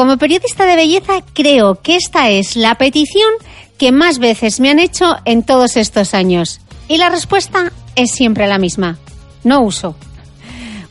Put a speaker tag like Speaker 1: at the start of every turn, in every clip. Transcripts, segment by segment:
Speaker 1: Como periodista de belleza, creo que esta es la petición que más veces me han hecho en todos estos años. Y la respuesta es siempre la misma. No uso.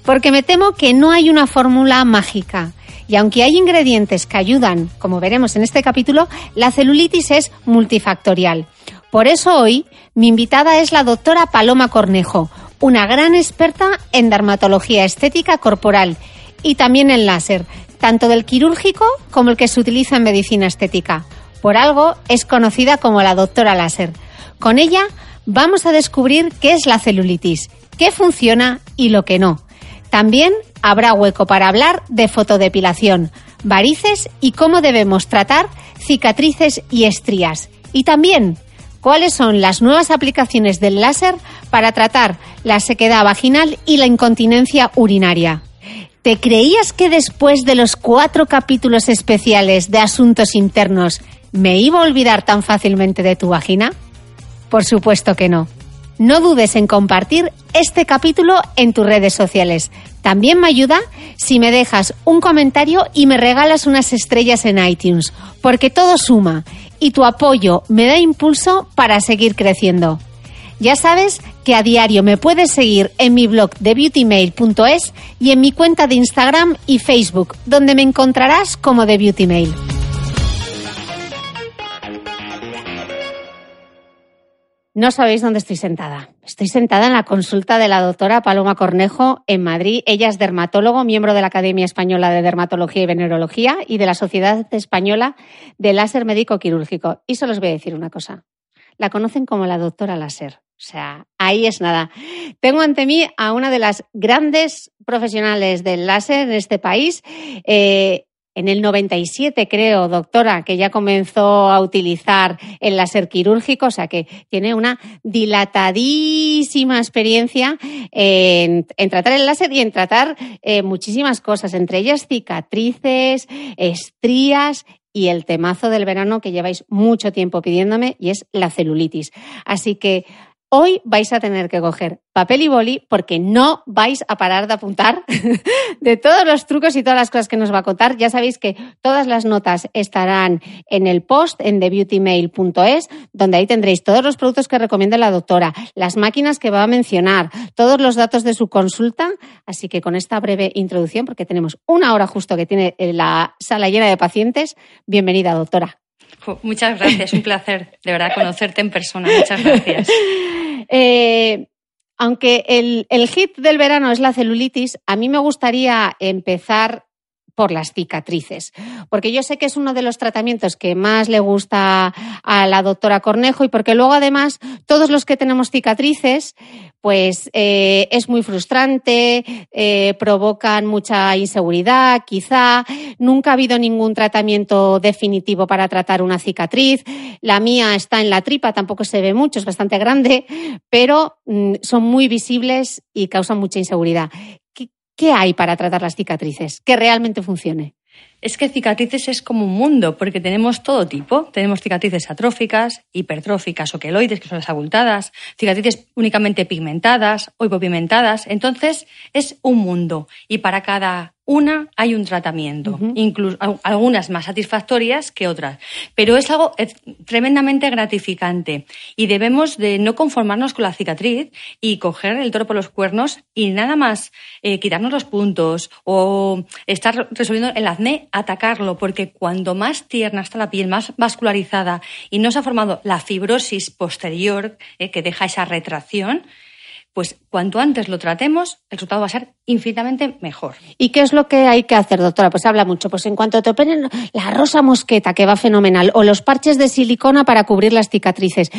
Speaker 1: Porque me temo que no hay una fórmula mágica. Y aunque hay ingredientes que ayudan, como veremos en este capítulo, la celulitis es multifactorial. Por eso hoy mi invitada es la doctora Paloma Cornejo, una gran experta en dermatología estética corporal y también en láser, tanto del quirúrgico como el que se utiliza en medicina estética. Por algo es conocida como la doctora láser. Con ella vamos a descubrir qué es la celulitis, qué funciona y lo que no. También habrá hueco para hablar de fotodepilación, varices y cómo debemos tratar cicatrices y estrías. Y también cuáles son las nuevas aplicaciones del láser para tratar la sequedad vaginal y la incontinencia urinaria. ¿Te creías que después de los cuatro capítulos especiales de asuntos internos me iba a olvidar tan fácilmente de tu vagina? Por supuesto que no. No dudes en compartir este capítulo en tus redes sociales. También me ayuda si me dejas un comentario y me regalas unas estrellas en iTunes, porque todo suma y tu apoyo me da impulso para seguir creciendo. Ya sabes que a diario me puedes seguir en mi blog de beautymail.es y en mi cuenta de Instagram y Facebook, donde me encontrarás como de Beautymail. No sabéis dónde estoy sentada. Estoy sentada en la consulta de la doctora Paloma Cornejo en Madrid. Ella es dermatólogo, miembro de la Academia Española de Dermatología y Venerología y de la Sociedad Española de Láser Médico Quirúrgico. Y solo os voy a decir una cosa. La conocen como la doctora láser. O sea, ahí es nada. Tengo ante mí a una de las grandes profesionales del láser en este país. Eh, en el 97, creo, doctora, que ya comenzó a utilizar el láser quirúrgico, o sea que tiene una dilatadísima experiencia en, tratar el láser y en tratar eh, muchísimas cosas, entre ellas cicatrices, estrías y el temazo del verano que lleváis mucho tiempo pidiéndome y es la celulitis. Así que Hoy vais a tener que coger papel y boli porque no vais a parar de apuntar de todos los trucos y todas las cosas que nos va a contar. Ya sabéis que todas las notas estarán en el post en thebeautymail.es, donde ahí tendréis todos los productos que recomienda la doctora, las máquinas que va a mencionar, todos los datos de su consulta. Así que con esta breve introducción, porque tenemos una hora justo que tiene la sala llena de pacientes, bienvenida, doctora.
Speaker 2: Muchas gracias, un placer de verdad conocerte en persona. Muchas gracias.
Speaker 1: Eh, aunque el, el hit del verano es la celulitis, a mí me gustaría empezar por las cicatrices, porque yo sé que es uno de los tratamientos que más le gusta a la doctora Cornejo y porque luego además todos los que tenemos cicatrices, pues eh, es muy frustrante, eh, provocan mucha inseguridad, quizá nunca ha habido ningún tratamiento definitivo para tratar una cicatriz. La mía está en la tripa, tampoco se ve mucho, es bastante grande, pero mm, son muy visibles y causan mucha inseguridad. ¿Qué hay para tratar las cicatrices que realmente funcione?
Speaker 2: Es que cicatrices es como un mundo, porque tenemos todo tipo. Tenemos cicatrices atróficas, hipertróficas o queloides, que son las abultadas, cicatrices únicamente pigmentadas o hipopigmentadas. Entonces, es un mundo. Y para cada una hay un tratamiento, incluso algunas más satisfactorias que otras, pero es algo tremendamente gratificante y debemos de no conformarnos con la cicatriz y coger el toro por los cuernos y nada más eh, quitarnos los puntos o estar resolviendo el acné, atacarlo, porque cuando más tierna está la piel, más vascularizada y no se ha formado la fibrosis posterior eh, que deja esa retracción, pues cuanto antes lo tratemos, el resultado va a ser infinitamente mejor.
Speaker 1: ¿Y qué es lo que hay que hacer, doctora? Pues habla mucho. Pues en cuanto te operen la rosa mosqueta, que va fenomenal, o los parches de silicona para cubrir las cicatrices,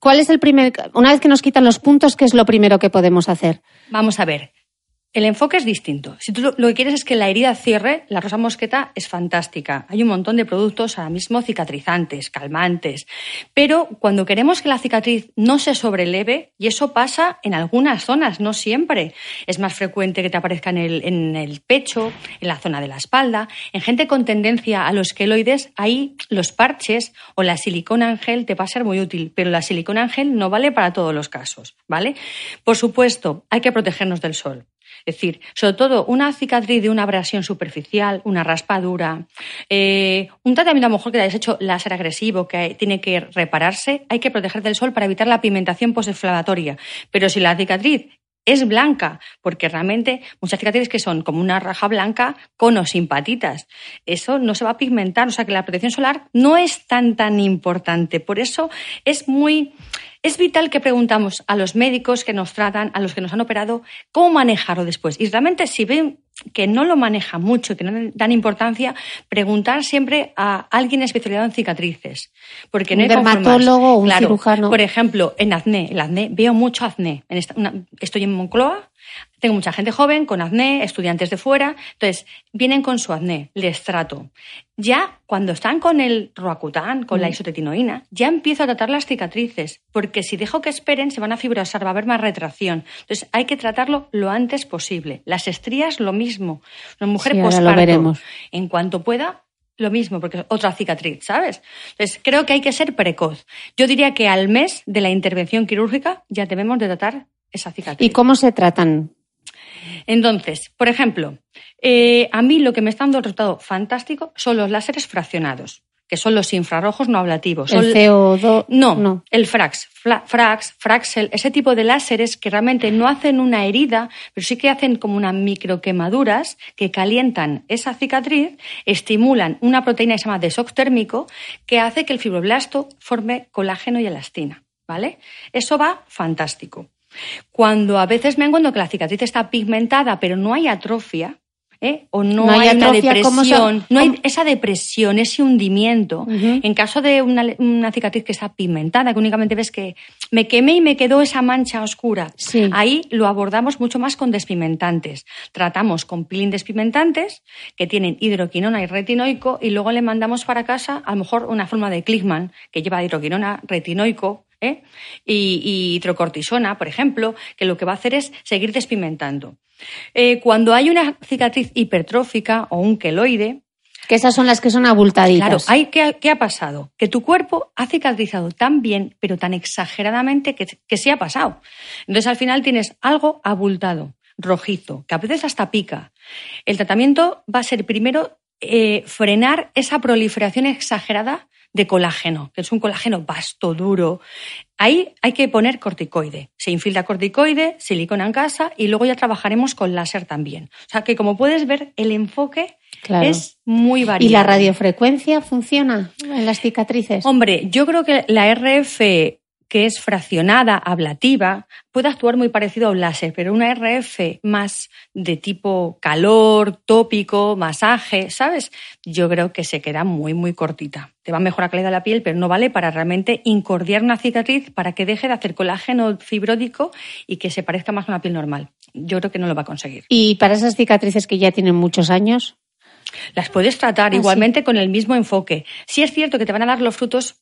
Speaker 1: ¿cuál es el primer, una vez que nos quitan los puntos, qué es lo primero que podemos hacer?
Speaker 2: Vamos a ver. El enfoque es distinto. Si tú lo que quieres es que la herida cierre, la rosa mosqueta es fantástica. Hay un montón de productos ahora mismo cicatrizantes, calmantes. Pero cuando queremos que la cicatriz no se sobreleve, y eso pasa en algunas zonas, no siempre, es más frecuente que te aparezca en el, pecho, en la zona de la espalda. En gente con tendencia a los queloides, ahí los parches o la silicona en gel te va a ser muy útil, pero la silicona en gel no vale para todos los casos, ¿vale? Por supuesto, hay que protegernos del sol. Es decir, sobre todo una cicatriz de una abrasión superficial, una raspadura, eh, un tratamiento a lo mejor que hayas hecho láser agresivo que tiene que repararse, hay que proteger del sol para evitar la pigmentación postinflamatoria. Pero si la cicatriz es blanca, porque realmente muchas cicatrices que son como una raja blanca con o sin patitas. Eso no se va a pigmentar, o sea que la protección solar no es tan tan importante. Por eso es muy es vital que preguntamos a los médicos que nos tratan, a los que nos han operado, cómo manejarlo después. Y realmente si ven que no lo maneja mucho, que no dan importancia, preguntar siempre a alguien especializado en cicatrices. Porque no
Speaker 1: un dermatólogo o un cirujano.
Speaker 2: Por ejemplo, en acné, el acné, veo mucho acné. estoy en Moncloa tengo mucha gente joven con acné, estudiantes de fuera, entonces vienen con su acné, les trato. Ya cuando están con el roacután, con la isotretinoína, ya empiezo a tratar las cicatrices, porque si dejo que esperen se van a fibrosar, va a haber más retracción. Entonces hay que tratarlo lo antes posible. Las estrías lo mismo. Una mujer
Speaker 1: sí,
Speaker 2: en cuanto pueda, lo mismo, porque es otra cicatriz, ¿sabes? Entonces, creo que hay que ser precoz. Yo diría que al mes de la intervención quirúrgica ya debemos de tratar esa cicatriz.
Speaker 1: ¿Y cómo se tratan?
Speaker 2: Entonces, por ejemplo, eh, a mí lo que me está dando el resultado fantástico son los láseres fraccionados, que son los infrarrojos no ablativos.
Speaker 1: ¿El CO2?
Speaker 2: No, no, el Frax, Frax, Fraxel, ese tipo de láseres que realmente no hacen una herida, pero sí que hacen como unas microquemaduras que calientan esa cicatriz, estimulan una proteína que se llama desox térmico que hace que el fibroblasto forme colágeno y elastina. ¿Vale? Eso va fantástico. Cuando a veces me encuentro que la cicatriz está pigmentada, pero no hay atrofia, ¿eh? o no, hay, una depresión, no hay esa depresión, ese hundimiento. En caso de una, cicatriz que está pigmentada, que únicamente ves que me quemé y me quedó esa mancha oscura, ahí lo abordamos mucho más con despigmentantes. Tratamos con peeling despigmentantes que tienen hidroquinona y retinoico y luego le mandamos para casa a lo mejor una forma de Klickman que lleva hidroquinona, retinoico, ¿eh? y, hidrocortisona, por ejemplo, que lo que va a hacer es seguir despimentando. Eh, cuando hay una cicatriz hipertrófica o un queloide,
Speaker 1: Que esas son las que son abultaditas.
Speaker 2: Claro, hay, ¿qué, ¿qué ha pasado? Que tu cuerpo ha cicatrizado tan bien, pero tan exageradamente que, que se ha pasado. Entonces al final tienes algo abultado, rojizo, que a veces hasta pica. El tratamiento va a ser primero eh, frenar esa proliferación exagerada de colágeno, que es un colágeno vasto, duro. Ahí hay que poner corticoide. Se infiltra corticoide, silicona en casa y luego ya trabajaremos con láser también. O sea que como puedes ver, el enfoque es muy variado.
Speaker 1: ¿Y la radiofrecuencia funciona en las cicatrices?
Speaker 2: Hombre, yo creo que la RF que es fraccionada, ablativa, puede actuar muy parecido a un láser, pero una RF más de tipo calor, tópico, masaje, ¿sabes? Yo creo que se queda muy, muy cortita. Te va a mejorar la calidad de la piel, pero no vale para realmente incordiar una cicatriz para que deje de hacer colágeno fibródico y que se parezca más a una piel normal. Yo creo que no lo va a conseguir.
Speaker 1: ¿Y para esas cicatrices que ya tienen muchos años?
Speaker 2: Las puedes tratar
Speaker 1: Ah,
Speaker 2: igualmente con el mismo enfoque. Sí es cierto que te van a dar los frutos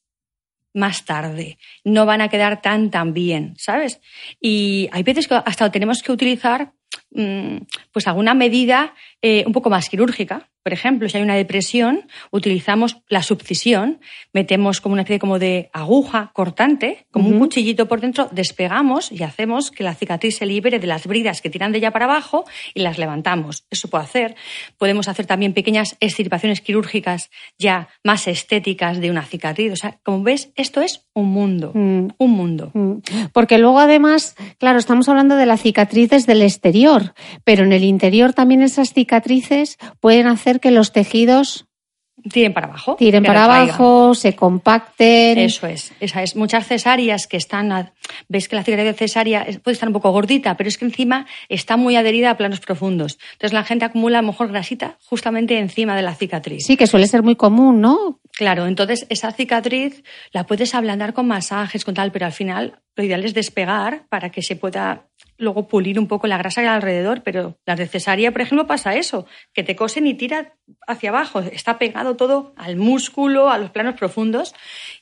Speaker 2: más tarde, no van a quedar tan tan bien, ¿sabes? Y hay veces que hasta tenemos que utilizar mm, pues alguna medida eh, un poco más quirúrgica. Por ejemplo, si hay una depresión, utilizamos la subcisión, metemos como una especie como de aguja cortante, como un cuchillito por dentro, despegamos y hacemos que la cicatriz se libere de las bridas que tiran de ella para abajo y las levantamos. Eso puede hacer. Podemos hacer también pequeñas extirpaciones quirúrgicas ya más estéticas de una cicatriz. O sea, como ves, esto es un mundo.
Speaker 1: Mm.
Speaker 2: Un mundo.
Speaker 1: Mm. Porque luego además, claro, estamos hablando de la cicatriz desde el exterior, pero en el interior también esas cicatrices pueden hacer que los tejidos
Speaker 2: Tiren para abajo.
Speaker 1: tiren para abajo, se compacten.
Speaker 2: Eso es, esa es. Muchas cesáreas que están, a- ves que la cicatriz cesárea es- puede estar un poco gordita, pero es que encima está muy adherida a planos profundos. Entonces la gente acumula a lo mejor grasita justamente encima de la cicatriz.
Speaker 1: Sí, que suele ser muy común, ¿no?
Speaker 2: Claro, entonces esa cicatriz la puedes ablandar con masajes, con tal, pero al final lo ideal es despegar para que se pueda luego pulir un poco la grasa que hay alrededor, pero las de cesárea, por ejemplo, pasa eso, que te cosen y tira hacia abajo, está pegado todo al músculo, a los planos profundos,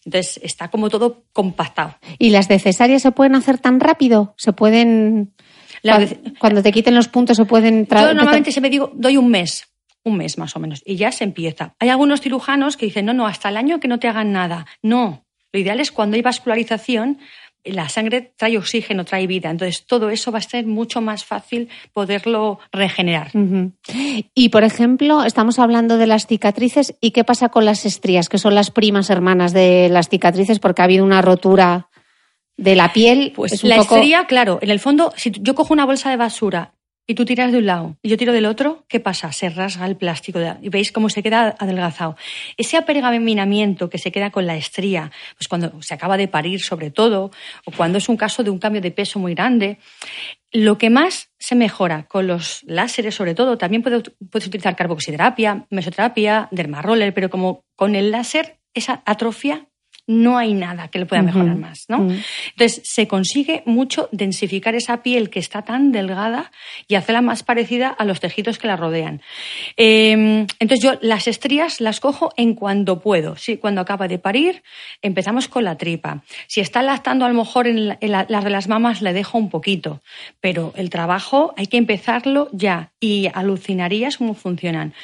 Speaker 2: entonces está como todo compactado.
Speaker 1: ¿Y las de cesárea se pueden hacer tan rápido? ¿Se pueden...
Speaker 2: De-
Speaker 1: Cuando te quiten los puntos se pueden... tra-
Speaker 2: Yo normalmente siempre digo, doy un mes, un mes más o menos, y ya se empieza. Hay algunos cirujanos que dicen, no, no, hasta el año que no te hagan nada. No, lo ideal es cuando hay vascularización, la sangre trae oxígeno, trae vida. Entonces todo eso va a ser mucho más fácil poderlo regenerar.
Speaker 1: Y, por ejemplo, estamos hablando de las cicatrices. ¿Y qué pasa con las estrías, que son las primas hermanas de las cicatrices, porque ha habido una rotura de la piel?
Speaker 2: Pues
Speaker 1: es un
Speaker 2: la
Speaker 1: poco-
Speaker 2: estría, claro, en el fondo, si yo cojo una bolsa de basura y tú tiras de un lado y yo tiro del otro, ¿qué pasa? Se rasga el plástico y veis cómo se queda adelgazado. Ese apergaminamiento que se queda con la estría, pues cuando se acaba de parir sobre todo, o cuando es un caso de un cambio de peso muy grande, lo que más se mejora con los láseres, sobre todo, también puede- puedes utilizar carboxiderapia, mesoterapia, dermaroller, pero como con el láser, esa atrofia no hay nada que le pueda mejorar más, ¿no?
Speaker 1: Ujú.
Speaker 2: Entonces, se consigue mucho densificar esa piel que está tan delgada y hacerla más parecida a los tejidos que la rodean. Eh, entonces, yo las estrías las cojo en cuanto puedo. Sí, cuando acaba de parir, empezamos con la tripa. Si está lactando, a lo mejor en, la- en la- las de las mamas le dejo un poquito, pero el trabajo hay que empezarlo ya y alucinarías cómo funcionan.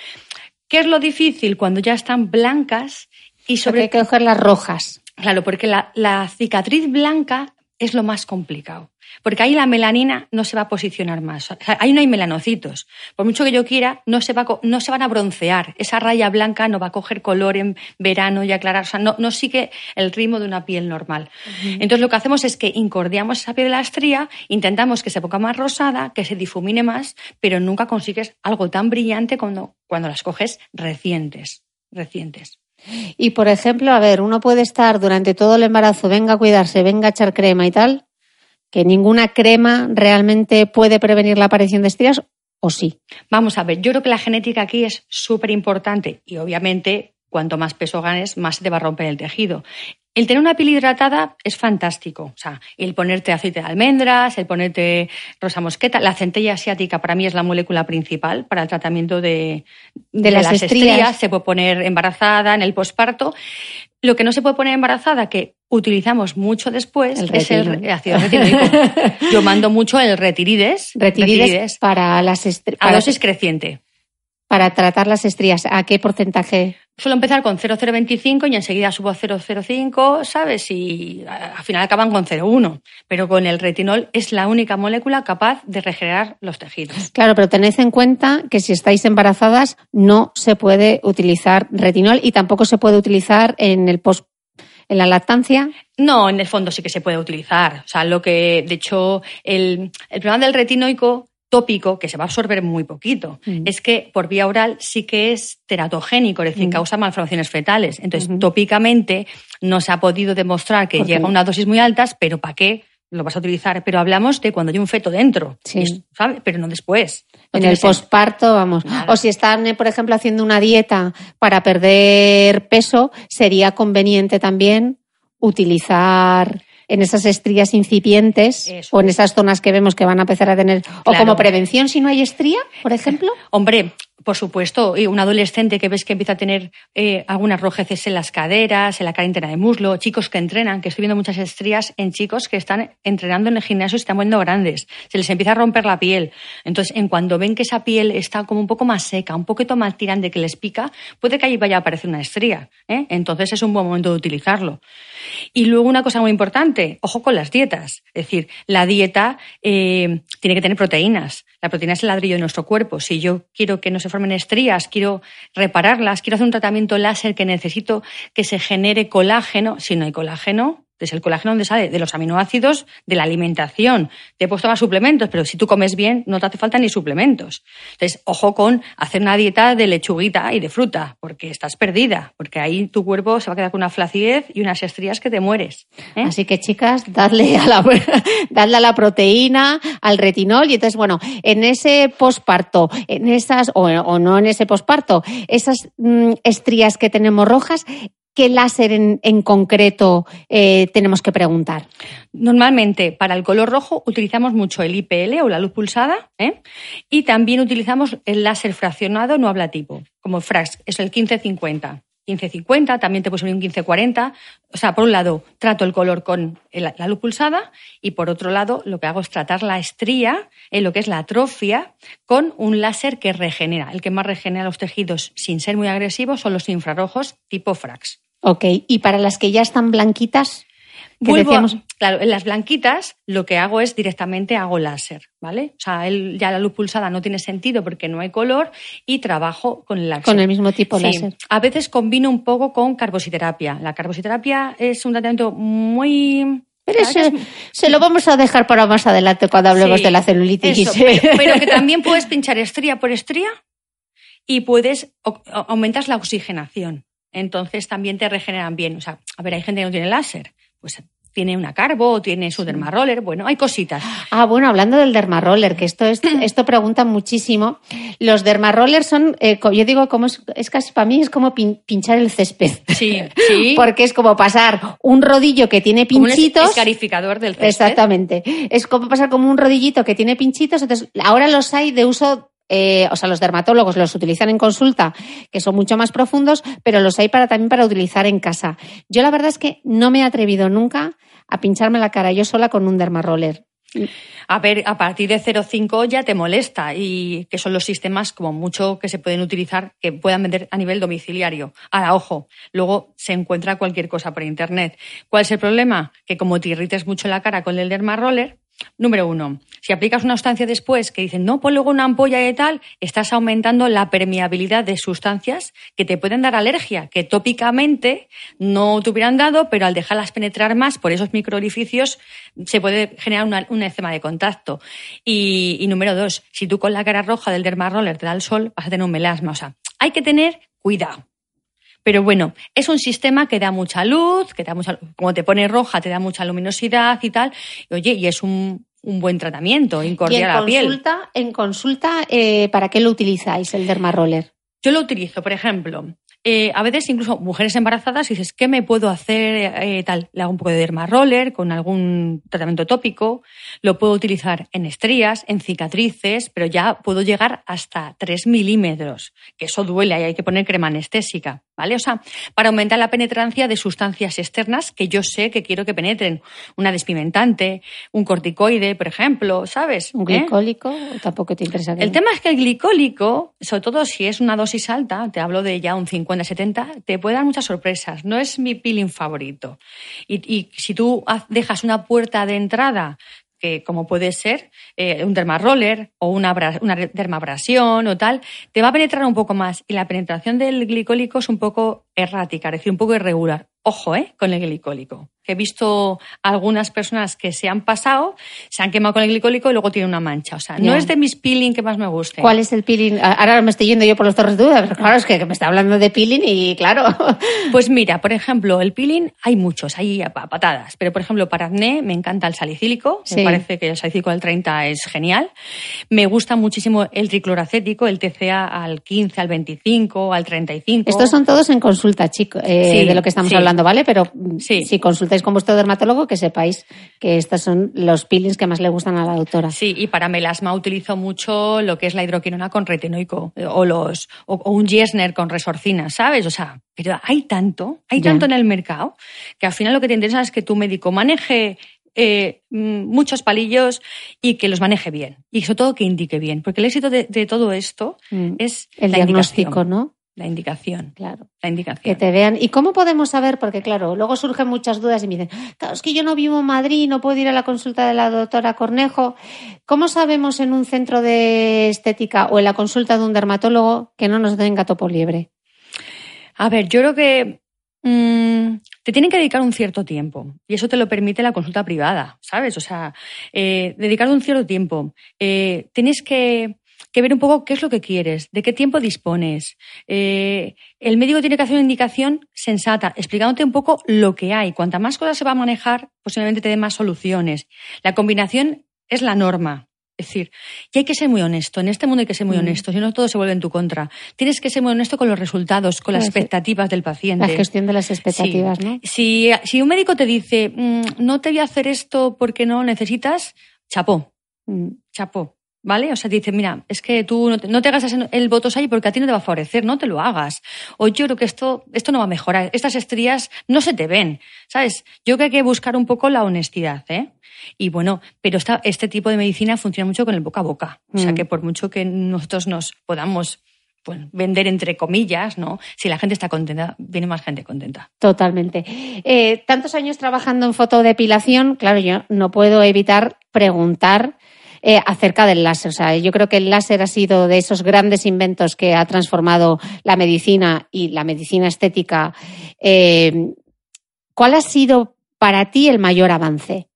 Speaker 2: ¿Qué es lo difícil? Cuando ya están blancas y
Speaker 1: Porque
Speaker 2: sobre
Speaker 1: hay que coger las rojas.
Speaker 2: Claro, porque la, la cicatriz blanca es lo más complicado. Porque ahí la melanina no se va a posicionar más. O sea, ahí no hay melanocitos. Por mucho que yo quiera, no se, va, no se van a broncear. Esa raya blanca no va a coger color en verano y aclarar. O sea, no, no sigue el ritmo de una piel normal. Entonces, lo que hacemos es que incordiamos esa piel de la estría, intentamos que se ponga más rosada, que se difumine más, pero nunca consigues algo tan brillante cuando, cuando las coges recientes. Recientes.
Speaker 1: Y, por ejemplo, a ver, uno puede estar durante todo el embarazo, venga a cuidarse, venga a echar crema y tal, que ninguna crema realmente puede prevenir la aparición de estrías, o sí.
Speaker 2: Vamos a ver, yo creo que la genética aquí es súper importante y obviamente cuanto más peso ganes, más se te va a romper el tejido. El tener una piel hidratada es fantástico. O sea, el ponerte aceite de almendras, el ponerte rosa mosqueta. La centella asiática para mí es la molécula principal para el tratamiento de,
Speaker 1: De las estrías.
Speaker 2: Se puede poner embarazada en el posparto. Lo que no se puede poner embarazada, que utilizamos mucho después,
Speaker 1: El
Speaker 2: es el ácido retinílico. Yo mando mucho el retirides.
Speaker 1: Retirides para las estrías.
Speaker 2: a dosis creciente.
Speaker 1: para tratar las estrías? ¿A qué porcentaje?
Speaker 2: Suelo empezar con 0,025 y enseguida subo a 0,05, ¿sabes? Y al final acaban con 0,1. Pero con el retinol es la única molécula capaz de regenerar los tejidos.
Speaker 1: Claro, pero tened en cuenta que si estáis embarazadas no se puede utilizar retinol y tampoco se puede utilizar en el post en la lactancia?
Speaker 2: No, en el fondo sí que se puede utilizar. O sea, lo que, de hecho, el, el problema del retinoico tópico, que se va a absorber muy poquito, mm. es que por vía oral sí que es teratogénico, es decir, mm. causa malformaciones fetales. Entonces, tópicamente no se ha podido demostrar que llega a una dosis muy altas, pero ¿para qué? lo vas a utilizar, pero hablamos de cuando hay un feto dentro, sí. ¿sabes? Pero no después.
Speaker 1: en el posparto, vamos. O si están, eh, por ejemplo, haciendo una dieta para perder peso, sería conveniente también utilizar en esas estrías incipientes o en esas zonas que vemos que van a empezar a tener, o como prevención si no hay estría, por ejemplo.
Speaker 2: Hombre, por supuesto, un adolescente que ves que empieza a tener eh, algunas rojeces en las caderas, en la cara interna de muslo, chicos que entrenan, que estoy viendo muchas estrías en chicos que están entrenando en el gimnasio y están poniendo grandes, se les empieza a romper la piel. Entonces, en cuando ven que esa piel está como un poco más seca, un poquito más tirante que les pica, puede que ahí vaya a aparecer una estría. ¿eh? Entonces, es un buen momento de utilizarlo. Y luego una cosa muy importante, ojo con las dietas. Es decir, la dieta eh, tiene que tener proteínas. La proteína es el ladrillo de nuestro cuerpo. Si yo quiero que no se formen estrías, quiero repararlas, quiero hacer un tratamiento láser que necesito que se genere colágeno, si no hay colágeno, es el colágeno donde sale de los aminoácidos de la alimentación. Te he puesto más suplementos, pero si tú comes bien, no te hace falta ni suplementos. Entonces, ojo con hacer una dieta de lechuguita y de fruta, porque estás perdida, porque ahí tu cuerpo se va a quedar con una flacidez y unas estrías que te mueres.
Speaker 1: ¿eh? Así que, chicas, dadle a, la, dadle a la proteína, al retinol, y entonces, bueno, en ese posparto, en esas, o, no en ese posparto, esas mm, estrías que tenemos rojas, ¿Qué láser en, concreto eh, tenemos que preguntar?
Speaker 2: Normalmente para el color rojo utilizamos mucho el IPL o la luz pulsada ¿eh? y también utilizamos el láser fraccionado no habla tipo, como FRAX, es el 1550. 1550, también te puedes poner un 1540. O sea, por un lado, trato el color con la luz pulsada y por otro lado, lo que hago es tratar la estría, en lo que es la atrofia, con un láser que regenera. El que más regenera los tejidos sin ser muy agresivo son los infrarrojos tipo FRAX.
Speaker 1: Ok, y para las que ya están blanquitas,
Speaker 2: claro, en las blanquitas lo que hago es directamente hago láser, ¿vale? O sea, ya la luz pulsada no tiene sentido porque no hay color y trabajo con el láser.
Speaker 1: Con el mismo tipo de láser.
Speaker 2: A veces combino un poco con carbositerapia. La carbositerapia es un tratamiento muy
Speaker 1: pero se lo vamos a dejar para más adelante cuando hablemos de la celulitis.
Speaker 2: pero, que también puedes pinchar estría por estría y puedes aumentar la oxigenación entonces también te regeneran bien. O sea, a ver, hay gente que no tiene láser, pues tiene una carbo o tiene su dermaroller, bueno, hay cositas.
Speaker 1: Ah, bueno, hablando del dermaroller, que esto es, esto preguntan muchísimo. Los dermarollers son, eh, yo digo, como es, casi para mí es como pinchar el césped.
Speaker 2: Sí, sí.
Speaker 1: Porque es como pasar un rodillo que tiene pinchitos.
Speaker 2: Como un escarificador del césped.
Speaker 1: Exactamente. Es como pasar como un rodillito que tiene pinchitos. Entonces, ahora los hay de uso eh, o sea, los dermatólogos los utilizan en consulta, que son mucho más profundos, pero los hay para, también para utilizar en casa. Yo la verdad es que no me he atrevido nunca a pincharme la cara yo sola con un dermaroller.
Speaker 2: A ver, a partir de 0,5 ya te molesta y que son los sistemas como mucho que se pueden utilizar que puedan vender a nivel domiciliario. Ahora, ojo, luego se encuentra cualquier cosa por internet. ¿Cuál es el problema? Que como te irrites mucho la cara con el dermaroller, Número uno, si aplicas una sustancia después que dicen, no, pues luego una ampolla y tal, estás aumentando la permeabilidad de sustancias que te pueden dar alergia, que tópicamente no te hubieran dado, pero al dejarlas penetrar más por esos microorificios se puede generar una, un eczema de contacto. Y, número dos, si tú con la cara roja del dermaroller te da el sol, vas a tener un melasma. O sea, hay que tener cuidado. Pero bueno, es un sistema que da mucha luz, que da mucha, como te pone roja, te da mucha luminosidad y tal. Y, oye, y es un, buen tratamiento, incordiar la
Speaker 1: piel. En consulta, eh, ¿para qué lo utilizáis, el dermaroller?
Speaker 2: Yo lo utilizo, por ejemplo, eh, a veces incluso mujeres embarazadas dices, ¿qué me puedo hacer? Eh, tal, le hago un poco de derma roller con algún tratamiento tópico, lo puedo utilizar en estrías, en cicatrices, pero ya puedo llegar hasta 3 milímetros, que eso duele, ahí hay que poner crema anestésica, ¿vale? O sea, para aumentar la penetrancia de sustancias externas que yo sé que quiero que penetren, una despimentante, un corticoide, por ejemplo, ¿sabes?
Speaker 1: ¿Un
Speaker 2: ¿Eh?
Speaker 1: glicólico? ¿Tampoco te interesa? que-
Speaker 2: El tema es que el glicólico, sobre todo si es una dosis alta, te hablo de ya un 50-70, te puede dar muchas sorpresas. No es mi peeling favorito. Y, si tú dejas una puerta de entrada, que como puede ser eh, un dermaroller o una, una dermabrasión o tal, te va a penetrar un poco más. Y la penetración del glicólico es un poco errática, es decir, un poco irregular. Ojo, ¿eh? Con el glicólico. Que he visto algunas personas que se han pasado, se han quemado con el glicólico y luego tiene una mancha. O sea, no es de mis peeling que más me guste.
Speaker 1: ¿Cuál es el peeling? Ahora me estoy yendo yo por los torres de duda, pero claro, es que me está hablando de peeling y claro.
Speaker 2: Pues mira, por ejemplo, el peeling hay muchos, hay patadas, pero por ejemplo para acné me encanta el salicílico,
Speaker 1: Sí.
Speaker 2: me parece que el salicílico al 30 es genial. Me gusta muchísimo el tricloracético, el TCA al 15, al 25, al 35.
Speaker 1: Estos son todos en consulta, chicos, eh,
Speaker 2: Sí,
Speaker 1: de lo que estamos
Speaker 2: sí.
Speaker 1: hablando, ¿vale? Pero mm,
Speaker 2: Sí.
Speaker 1: si consultáis con vuestro dermatólogo, que sepáis que estos son los peelings que más le gustan a la doctora.
Speaker 2: Sí, y para melasma utilizo mucho lo que es la hidroquinona con retinoico eh, o los o, o un Yesner con resorcina, ¿sabes? O sea, pero hay tanto, hay
Speaker 1: Ya.
Speaker 2: tanto en el mercado que al final lo que te interesa es que tu médico maneje eh, mm, muchos palillos y que los maneje bien y sobre todo que indique bien, porque el éxito de, de todo esto
Speaker 1: Mm.
Speaker 2: es
Speaker 1: El
Speaker 2: la
Speaker 1: diagnóstico,
Speaker 2: indicación,
Speaker 1: ¿no?
Speaker 2: La indicación,
Speaker 1: Claro.
Speaker 2: la indicación.
Speaker 1: Que te vean. ¿Y cómo podemos saber? Porque claro, luego surgen muchas dudas y me dicen, claro, es que yo no vivo en Madrid, no puedo ir a la consulta de la doctora Cornejo. ¿Cómo sabemos en un centro de estética o en la consulta de un dermatólogo que no nos den gato por liebre?
Speaker 2: A ver, yo creo que mm, te tienen que dedicar un cierto tiempo y eso te lo permite la consulta privada, ¿sabes? O sea, eh, dedicar un cierto tiempo. Eh, tienes que, que ver un poco qué es lo que quieres, de qué tiempo dispones. Eh, el médico tiene que hacer una indicación sensata, explicándote un poco lo que hay. Cuanta más cosas se va a manejar, posiblemente te dé más soluciones. La combinación es la norma. Es decir, y hay que ser muy honesto. En este mundo hay que ser muy
Speaker 1: Mm.
Speaker 2: honesto, si no todo se vuelve en tu contra. Tienes que ser muy honesto con los resultados, con las expectativas del paciente.
Speaker 1: La gestión de las expectativas,
Speaker 2: Sí.
Speaker 1: ¿no?
Speaker 2: Si, si un médico te dice, "Mm, no te voy a hacer esto porque no lo necesitas, chapó,
Speaker 1: Mm.
Speaker 2: chapó. ¿Vale? O sea, te dice, mira, es que tú no te, no te hagas el votos ahí porque a ti no te va a favorecer, no te lo hagas. O yo creo que esto, esto no va a mejorar. Estas estrías no se te ven, ¿sabes? Yo creo que hay que buscar un poco la honestidad, ¿eh? Y bueno, pero esta, este tipo de medicina funciona mucho con el boca a boca. O sea,
Speaker 1: Mm.
Speaker 2: que por mucho que nosotros nos podamos pues, vender entre comillas, ¿no? Si la gente está contenta, viene más gente contenta.
Speaker 1: Totalmente. Eh, tantos años trabajando en fotodepilación, claro, yo no puedo evitar preguntar eh, acerca del láser. O sea, yo creo que el láser ha sido de esos grandes inventos que ha transformado la medicina y la medicina estética. Eh, ¿Cuál ha sido para ti el mayor avance?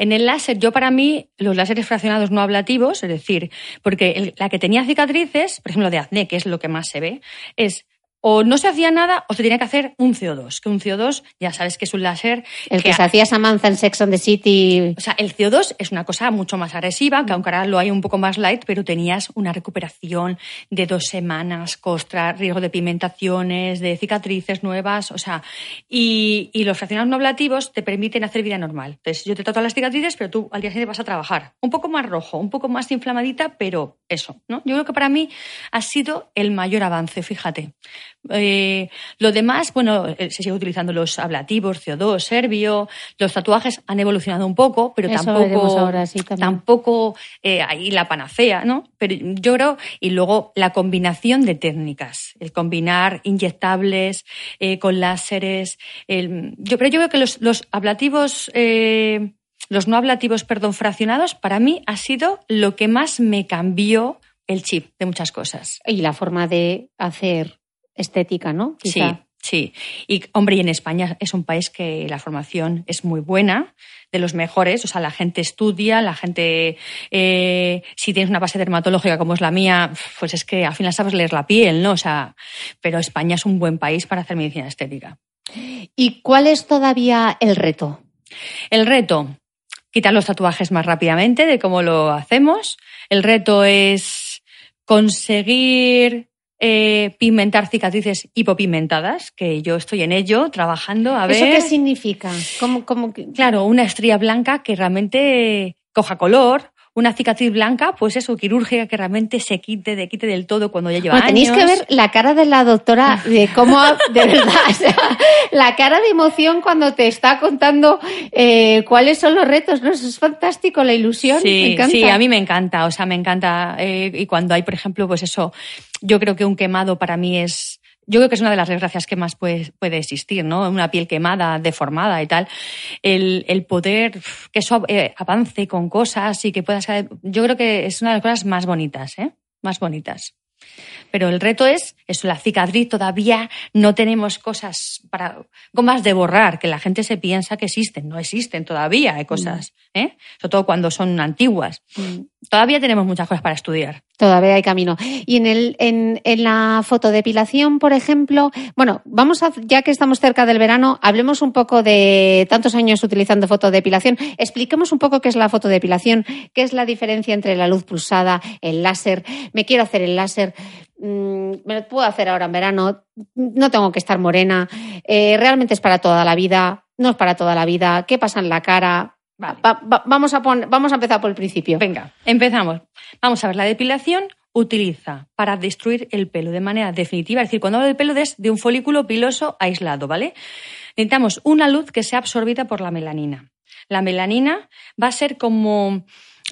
Speaker 2: En el láser, yo para mí, los láseres fraccionados no ablativos, es decir, porque la que tenía cicatrices, por ejemplo, de acné, que es lo que más se ve, es o no se hacía nada o se tenía que hacer un CO2, que un CO2 ya sabes que es un láser
Speaker 1: El que,
Speaker 2: que
Speaker 1: se hacía Samantha en Sex on the City.
Speaker 2: O sea, el CO2 es una cosa mucho más agresiva, que aunque ahora lo hay un poco más light, pero tenías una recuperación de dos semanas, costra, riesgo de pigmentaciones, de cicatrices nuevas, o sea, y, y los fraccionados no ablativos te permiten hacer vida normal. Entonces, yo te trato las cicatrices, pero tú al día siguiente vas a trabajar. Un poco más rojo, un poco más inflamadita, pero eso, ¿no? Yo creo que para mí ha sido el mayor avance, fíjate. Eh, lo demás, bueno, eh, se sigue utilizando los ablativos, CO2, Servio, los tatuajes han evolucionado un poco, pero
Speaker 1: Eso
Speaker 2: tampoco,
Speaker 1: ahora, sí,
Speaker 2: tampoco eh, ahí la panacea, ¿no? Pero yo creo, y luego la combinación de técnicas, el combinar inyectables eh, con láseres, el- yo, pero yo creo que los, los ablativos, los no ablativos, perdón, fraccionados, para mí ha sido lo que más me cambió el chip de muchas cosas.
Speaker 1: Y la forma de hacer estética, ¿no? Quizá.
Speaker 2: Sí, sí. Y, hombre, y en España es un país que la formación es muy buena, de los mejores. O sea, la gente estudia, la gente. eh, si tienes una base dermatológica como es la mía, pues es que al final sabes leer la piel, ¿no? O sea, pero España es un buen país para hacer medicina estética.
Speaker 1: ¿Y cuál es todavía el reto?
Speaker 2: El reto, quitar los tatuajes más rápidamente de cómo lo hacemos. El reto es conseguir eh, pigmentar cicatrices hipopigmentadas, que yo estoy en ello, trabajando. A ver.
Speaker 1: ¿Eso qué significa? ¿Cómo, cómo que-
Speaker 2: Claro, una estría blanca que realmente coja color, una cicatriz blanca, pues eso, quirúrgica que realmente se quite, de quite del todo cuando ya lleva
Speaker 1: Bueno, tenéis
Speaker 2: años.
Speaker 1: que ver la cara de la doctora de cómo, de verdad, o sea, la cara de emoción cuando te está contando eh, cuáles son los retos, ¿no? Eso es fantástico, la ilusión. me
Speaker 2: Sí,
Speaker 1: encanta.
Speaker 2: sí, a mí me encanta, o sea, me encanta. eh, y cuando hay, por ejemplo, pues eso, yo creo que un quemado para mí es. Yo creo que es una de las desgracias que más puede, puede existir, ¿no? Una piel quemada, deformada y tal. El, el poder que eso eh, avance con cosas y que puedas. Yo creo que es una de las cosas más bonitas, ¿eh? Más bonitas. Pero el reto es eso, la cicatriz todavía no tenemos cosas para gomas de borrar, que la gente se piensa que existen, no existen todavía, hay cosas, ¿eh? Sobre todo cuando son antiguas.
Speaker 1: Mm.
Speaker 2: Todavía tenemos muchas cosas para estudiar.
Speaker 1: Todavía hay camino. Y en, el, en, en la fotodepilación, por ejemplo, bueno, vamos a, ya que estamos cerca del verano, hablemos un poco de tantos años utilizando fotodepilación. Expliquemos un poco qué es la fotodepilación, qué es la diferencia entre la luz pulsada, el láser. Me quiero hacer el láser, mm, me lo puedo hacer ahora en verano, no tengo que estar morena, eh, realmente es para toda la vida, no es para toda la vida, qué pasa en la cara.
Speaker 2: Vale.
Speaker 1: Va- va- vamos, a pon- vamos a empezar por el principio.
Speaker 2: Venga, empezamos. Vamos a ver, la depilación utiliza para destruir el pelo de manera definitiva, es decir, cuando hablo del pelo es de un folículo piloso aislado, ¿vale? Necesitamos una luz que sea absorbida por la melanina. La melanina va a ser como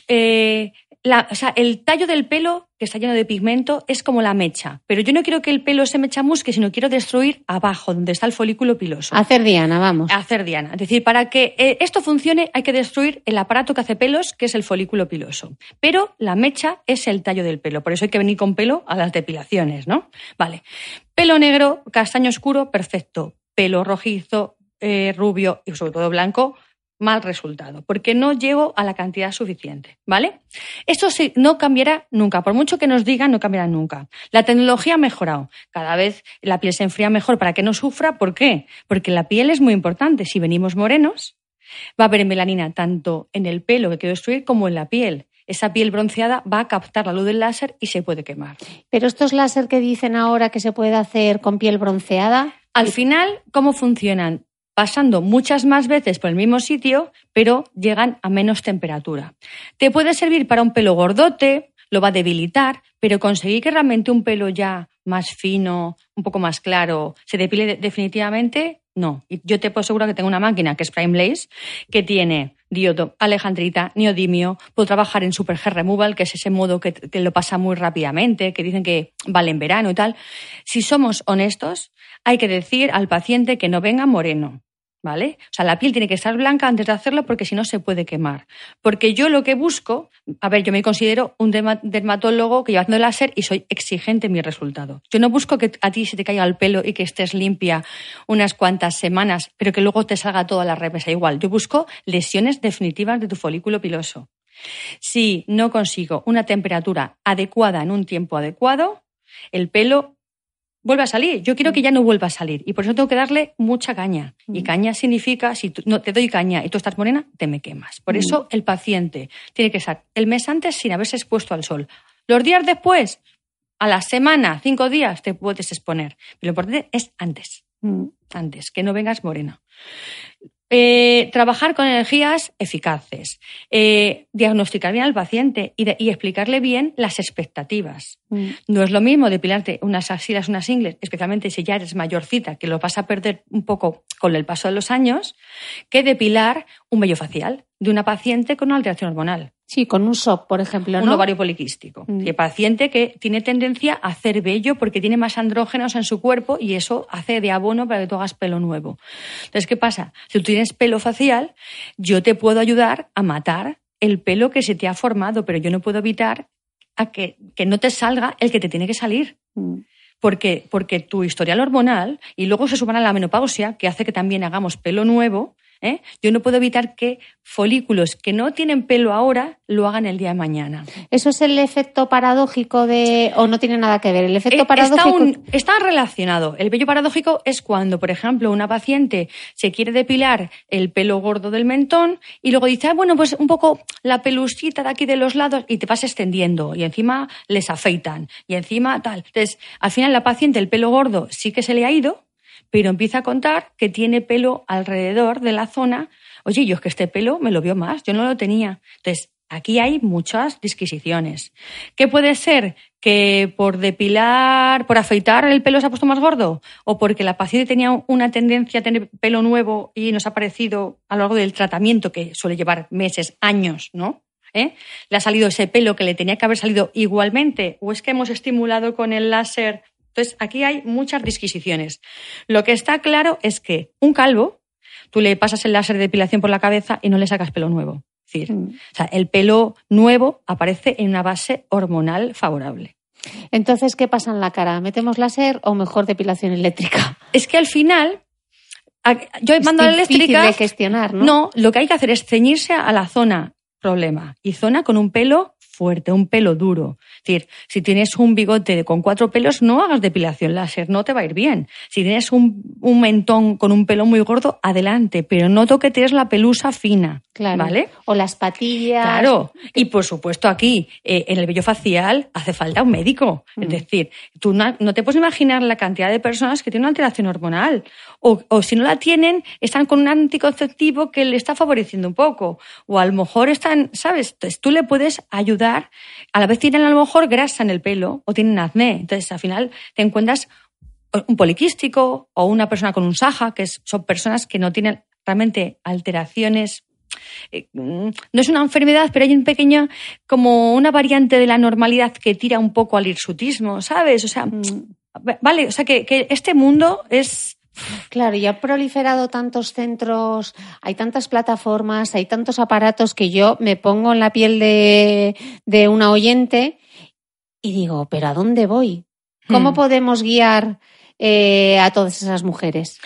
Speaker 2: eh, la- o sea, el tallo del pelo que está lleno de pigmento es como la mecha, pero yo no quiero que el pelo se me chamusque, sino quiero destruir abajo, donde está el folículo piloso.
Speaker 1: Hacer Diana, vamos.
Speaker 2: Hacer diana. Es decir, para que eh, esto funcione hay que destruir el aparato que hace pelos, que es el folículo piloso. Pero la mecha es el tallo del pelo. Por eso hay que venir con pelo a las depilaciones, ¿no? Vale. Pelo negro, castaño oscuro, perfecto. Pelo rojizo, eh, rubio y sobre todo blanco, mal resultado, porque no llego a la cantidad suficiente, ¿vale? Esto sí, no cambiará nunca, por mucho que nos digan, no cambiará nunca. La tecnología ha mejorado, cada vez la piel se enfría mejor para que no sufra, ¿por qué? Porque la piel es muy importante, si venimos morenos, va a haber melanina tanto en el pelo que quiero destruir como en la piel. Esa piel bronceada va a captar la luz del láser y se puede quemar.
Speaker 1: Pero estos láser que dicen ahora que se puede hacer con piel bronceada,
Speaker 2: Al final, ¿cómo funcionan? Pasando muchas más veces por el mismo sitio, pero llegan a menos temperatura. Te puede servir para un pelo gordote, lo va a debilitar, pero conseguir que realmente un pelo ya más fino, un poco más claro, se depile de- definitivamente, no. Y yo te puedo asegurar que tengo una máquina que es Prime Lace, que tiene diodo, alejandrita, neodimio, puedo trabajar en Super Hair Removal, que es ese modo que, que lo pasa muy rápidamente, que dicen que vale en verano y tal. Si somos honestos, hay que decir al paciente que no venga moreno. ¿Vale? O sea, la piel tiene que estar blanca antes de hacerlo porque si no se puede quemar. Porque yo lo que busco, a ver, yo me considero un derma- dermatólogo que lleva haciendo láser y soy exigente en mi resultado. Yo no busco que a ti se te caiga el pelo y que estés limpia unas cuantas semanas, pero que luego te salga toda la revesa igual. Yo busco lesiones definitivas de tu folículo piloso. Si no consigo una temperatura adecuada en un tiempo adecuado, el pelo vuelve a salir. Yo quiero que ya no vuelva a salir y por eso tengo que darle mucha caña. Y caña significa, si tú- no te doy caña y tú estás morena, te me quemas. Por eso el paciente tiene que estar el mes antes sin haberse expuesto al sol. Los días después, a la semana, cinco días, te puedes exponer. Pero lo importante es antes
Speaker 1: mm,
Speaker 2: antes, que no vengas morena. Eh, trabajar con energías eficaces, eh, diagnosticar bien al paciente y, de- y explicarle bien las expectativas.
Speaker 1: mm.
Speaker 2: No es lo mismo depilarte unas axilas, unas ingles, especialmente si ya eres mayorcita, que lo vas a perder un poco con el paso de los años, que depilar un vello facial de una paciente con una alteración hormonal
Speaker 1: sí, con un SOP, por ejemplo,
Speaker 2: un
Speaker 1: ¿no?
Speaker 2: ovario poliquístico.
Speaker 1: Mm.
Speaker 2: El paciente que tiene tendencia a hacer vello porque tiene más andrógenos en su cuerpo y eso hace de abono para que tú hagas pelo nuevo. Entonces, ¿qué pasa? Si tú tienes pelo facial, yo te puedo ayudar a matar el pelo que se te ha formado, pero yo no puedo evitar a que, que no te salga el que te tiene que salir.
Speaker 1: Mm.
Speaker 2: Porque, porque tu historial hormonal y luego se suman a la menopausia, que hace que también hagamos pelo nuevo, ¿eh? Yo no puedo evitar que folículos que no tienen pelo ahora lo hagan el día de mañana.
Speaker 1: ¿Eso es el efecto paradójico de... o no tiene nada que ver? El efecto
Speaker 2: Eh,
Speaker 1: paradójico...
Speaker 2: Está, un- está relacionado. El vello paradójico es cuando, por ejemplo, una paciente se quiere depilar el pelo gordo del mentón y luego dice, ah, bueno, pues un poco la pelusita de aquí de los lados y te vas extendiendo y encima les afeitan y encima tal. Entonces, al final la paciente el pelo gordo sí que se le ha ido, pero empieza a contar que tiene pelo alrededor de la zona. Oye, yo es que este pelo me lo vio más, yo no lo tenía. Entonces, aquí hay muchas disquisiciones. ¿Qué puede ser? Que por depilar, por afeitar el pelo se ha puesto más gordo, o porque la paciente tenía una tendencia a tener pelo nuevo y nos ha parecido a lo largo del tratamiento, que suele llevar meses, años, ¿no? ¿Eh? Le ha salido ese pelo que le tenía que haber salido igualmente, o es que hemos estimulado con el láser. Entonces, aquí hay muchas disquisiciones. Lo que está claro es que un calvo, tú le pasas el láser de depilación por la cabeza y no le sacas pelo nuevo. Es decir,
Speaker 1: Mm.
Speaker 2: o sea, el pelo nuevo aparece en una base hormonal favorable.
Speaker 1: Entonces, ¿qué pasa en la cara? ¿Metemos láser o mejor depilación eléctrica?
Speaker 2: Es que al final, yo
Speaker 1: Es
Speaker 2: mando a la
Speaker 1: difícil
Speaker 2: eléctrica.
Speaker 1: de gestionar, ¿no?
Speaker 2: No, lo que hay que hacer es ceñirse a la zona problema y zona con un pelo fuerte, un pelo duro. Es decir, si tienes un bigote con cuatro pelos, no hagas depilación láser, no te va a ir bien. Si tienes un, un mentón con un pelo muy gordo, adelante, pero no toquetees la pelusa fina.
Speaker 1: Claro.
Speaker 2: ¿Vale?
Speaker 1: O las patillas.
Speaker 2: Claro, y por supuesto aquí, eh, en el vello facial, hace falta un médico. Es decir, tú no, no te puedes imaginar la cantidad de personas que tienen una alteración hormonal. O, o si no la tienen, están con un anticonceptivo que le está favoreciendo un poco. O a lo mejor están, ¿sabes? Entonces tú le puedes ayudar. A la vez tienen a lo mejor grasa en el pelo o tienen acné. Entonces al final te encuentras un poliquístico o una persona con un saja, que son personas que no tienen realmente alteraciones eh, mm, no es una enfermedad, pero hay un pequeño, como una variante de la normalidad que tira un poco al hirsutismo, ¿sabes? O sea,
Speaker 1: Mm.
Speaker 2: vale, o sea que, que este mundo es.
Speaker 1: Claro, y ha proliferado tantos centros, hay tantas plataformas, hay tantos aparatos que yo me pongo en la piel de, de una oyente y digo, ¿pero a dónde voy? ¿Cómo
Speaker 2: Hmm.
Speaker 1: podemos guiar eh, a todas esas mujeres?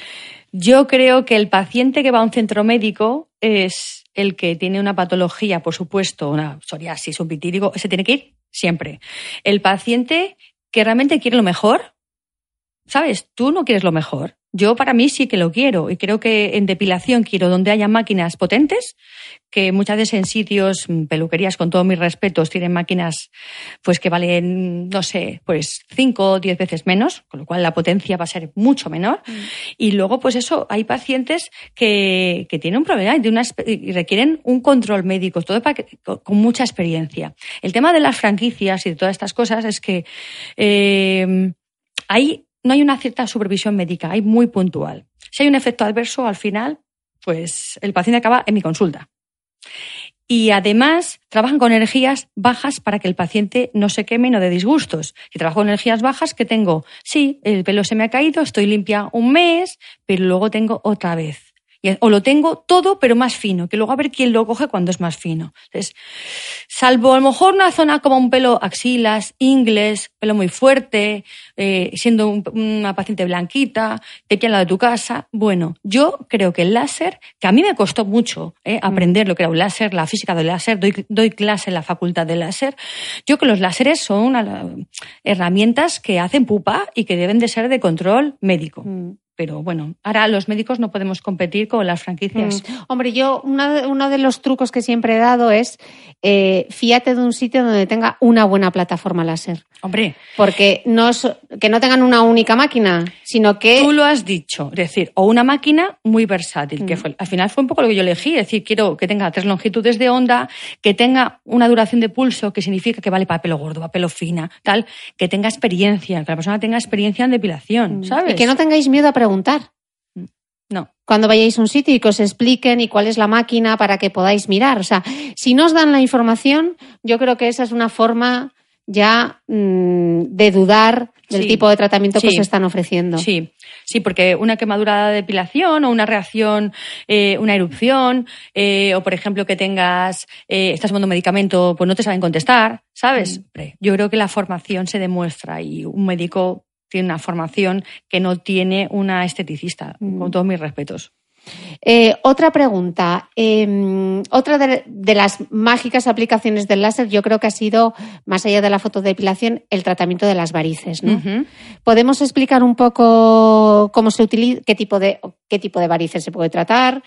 Speaker 2: Yo creo que el paciente que va a un centro médico es el que tiene una patología, por supuesto, una psoriasis, un vitíligo, ese tiene que ir siempre. El paciente que realmente quiere lo mejor, ¿sabes? Tú no quieres lo mejor. Yo para mí sí que lo quiero y creo que en depilación quiero donde haya máquinas potentes, que muchas veces en sitios, mm, peluquerías con todos mis respetos, tienen máquinas pues que valen, no sé, pues 5 o 10 veces menos, con lo cual la potencia va a ser mucho menor. Y luego, pues eso, hay pacientes que, que tienen un problema y, de una, y requieren un control médico, todo para que- con, con mucha experiencia. El tema de las franquicias y de todas estas cosas es que eh, hay, no hay una cierta supervisión médica, hay muy puntual. Si hay un efecto adverso, al final, pues el paciente acaba en mi consulta. Y además trabajan con energías bajas para que el paciente no se queme no dé disgustos. Si trabajo con energías bajas, que tengo? Sí, el pelo se me ha caído, estoy limpia un mes, pero luego tengo otra vez. O lo tengo todo, pero más fino, que luego a ver quién lo coge cuando es más fino. Entonces, salvo a lo mejor una zona como un pelo axilas, ingles, pelo muy fuerte, eh, siendo un- una paciente blanquita, te queda de tu casa. Bueno, yo creo que el láser, que a mí me costó mucho eh, aprender lo que era un láser, la física del láser, doy, doy clase en la facultad de láser, yo creo que los láseres son una- herramientas que hacen pupa y que deben de ser de control médico.
Speaker 1: Mm.
Speaker 2: Pero bueno, ahora los médicos no podemos competir con las franquicias.
Speaker 1: Mm. Hombre, yo una uno de los trucos que siempre he dado es eh, fíate de un sitio donde tenga una buena plataforma láser.
Speaker 2: Hombre,
Speaker 1: Porque no es, que no tengan una única máquina, sino que
Speaker 2: Tú lo has dicho, es decir, o una máquina muy versátil,
Speaker 1: Mm.
Speaker 2: que fue, al final fue un poco lo que yo elegí, es decir, quiero que tenga tres longitudes de onda, que tenga una duración de pulso, que significa que vale para pelo gordo, para pelo fina, tal, que tenga experiencia, que la persona tenga experiencia en depilación, ¿sabes?
Speaker 1: Mm. y que no tengáis miedo a preguntar.
Speaker 2: No.
Speaker 1: Cuando vayáis a un sitio y que os expliquen y cuál es la máquina para que podáis mirar. O sea, si no os dan la información, yo creo que esa es una forma ya mm, de dudar del
Speaker 2: Sí.
Speaker 1: tipo de tratamiento que os están ofreciendo.
Speaker 2: Sí, sí, porque una quemadura de depilación o una reacción, eh, una erupción, eh, o por ejemplo que tengas, eh, estás tomando medicamento, pues no te saben contestar, ¿sabes?
Speaker 1: Mm.
Speaker 2: Yo creo que la formación se demuestra y un médico tiene una formación que no tiene una esteticista,
Speaker 1: Mm.
Speaker 2: con todos mis respetos.
Speaker 1: Eh, otra pregunta. Eh, otra de, de, las mágicas aplicaciones del láser, yo creo que ha sido, más allá de la fotodepilación, el tratamiento de las varices. ¿no? Uh -huh. ¿Podemos explicar un poco cómo se utiliza, qué tipo de, qué tipo de varices se puede tratar?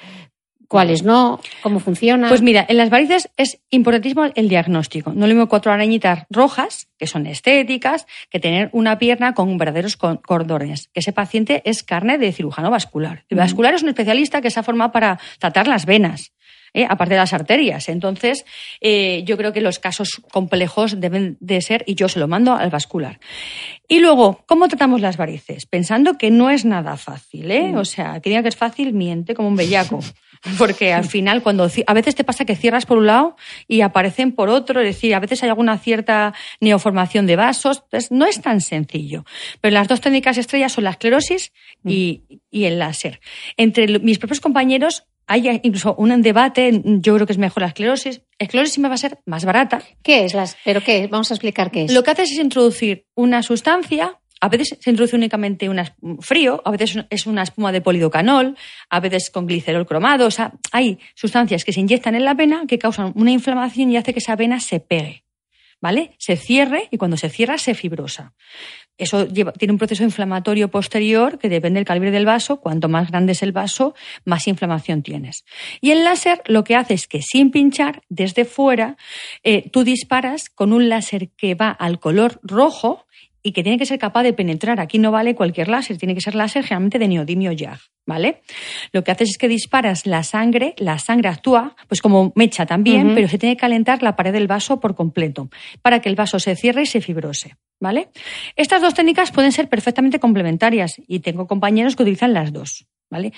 Speaker 1: ¿Cuáles no? ¿Cómo funciona?
Speaker 2: Pues mira, en las varices es importantísimo el diagnóstico. No le mismo cuatro arañitas rojas, que son estéticas, que tener una pierna con verdaderos cordones. Que ese paciente es carne de cirujano vascular. El vascular es un especialista que se ha formado para tratar las venas. ¿eh? aparte de las arterias. Entonces, eh, yo creo que los casos complejos deben de ser, y yo se lo mando al vascular. Y luego, ¿cómo tratamos las varices? Pensando que no es nada fácil, ¿eh? O sea, que diga que es fácil, miente como un bellaco. Porque al final, cuando a veces te pasa que cierras por un lado y aparecen por otro, es decir, a veces hay alguna cierta neoformación de vasos, entonces no es tan sencillo. Pero las dos técnicas estrellas son la esclerosis y, y el láser. Entre mis propios compañeros hay incluso un debate, yo creo que es mejor la esclerosis. Esclerosis me va a ser más barata.
Speaker 1: ¿Qué es? Las, ¿Pero qué? Vamos a explicar qué es.
Speaker 2: Lo que haces es introducir una sustancia, a veces se introduce únicamente un frío, a veces es una espuma de polidocanol, a veces con glicerol cromado. O sea, hay sustancias que se inyectan en la vena que causan una inflamación y hace que esa vena se pegue. ¿Vale? Se cierre y cuando se cierra se fibrosa. Eso tiene un proceso inflamatorio posterior que depende del calibre del vaso. Cuanto más grande es el vaso, más inflamación tienes. Y el láser lo que hace es que sin pinchar, desde fuera, eh, tú disparas con un láser que va al color rojo y que tiene que ser capaz de penetrar. Aquí no vale cualquier láser, tiene que ser láser generalmente de neodimio YAG, ¿vale? Lo que haces es que disparas la sangre, la sangre actúa, pues como mecha también, uh -huh. pero se tiene que calentar la pared del vaso por completo para que el vaso se cierre y se fibrose, ¿vale? Estas dos técnicas pueden ser perfectamente complementarias y tengo compañeros que utilizan las dos, ¿vale?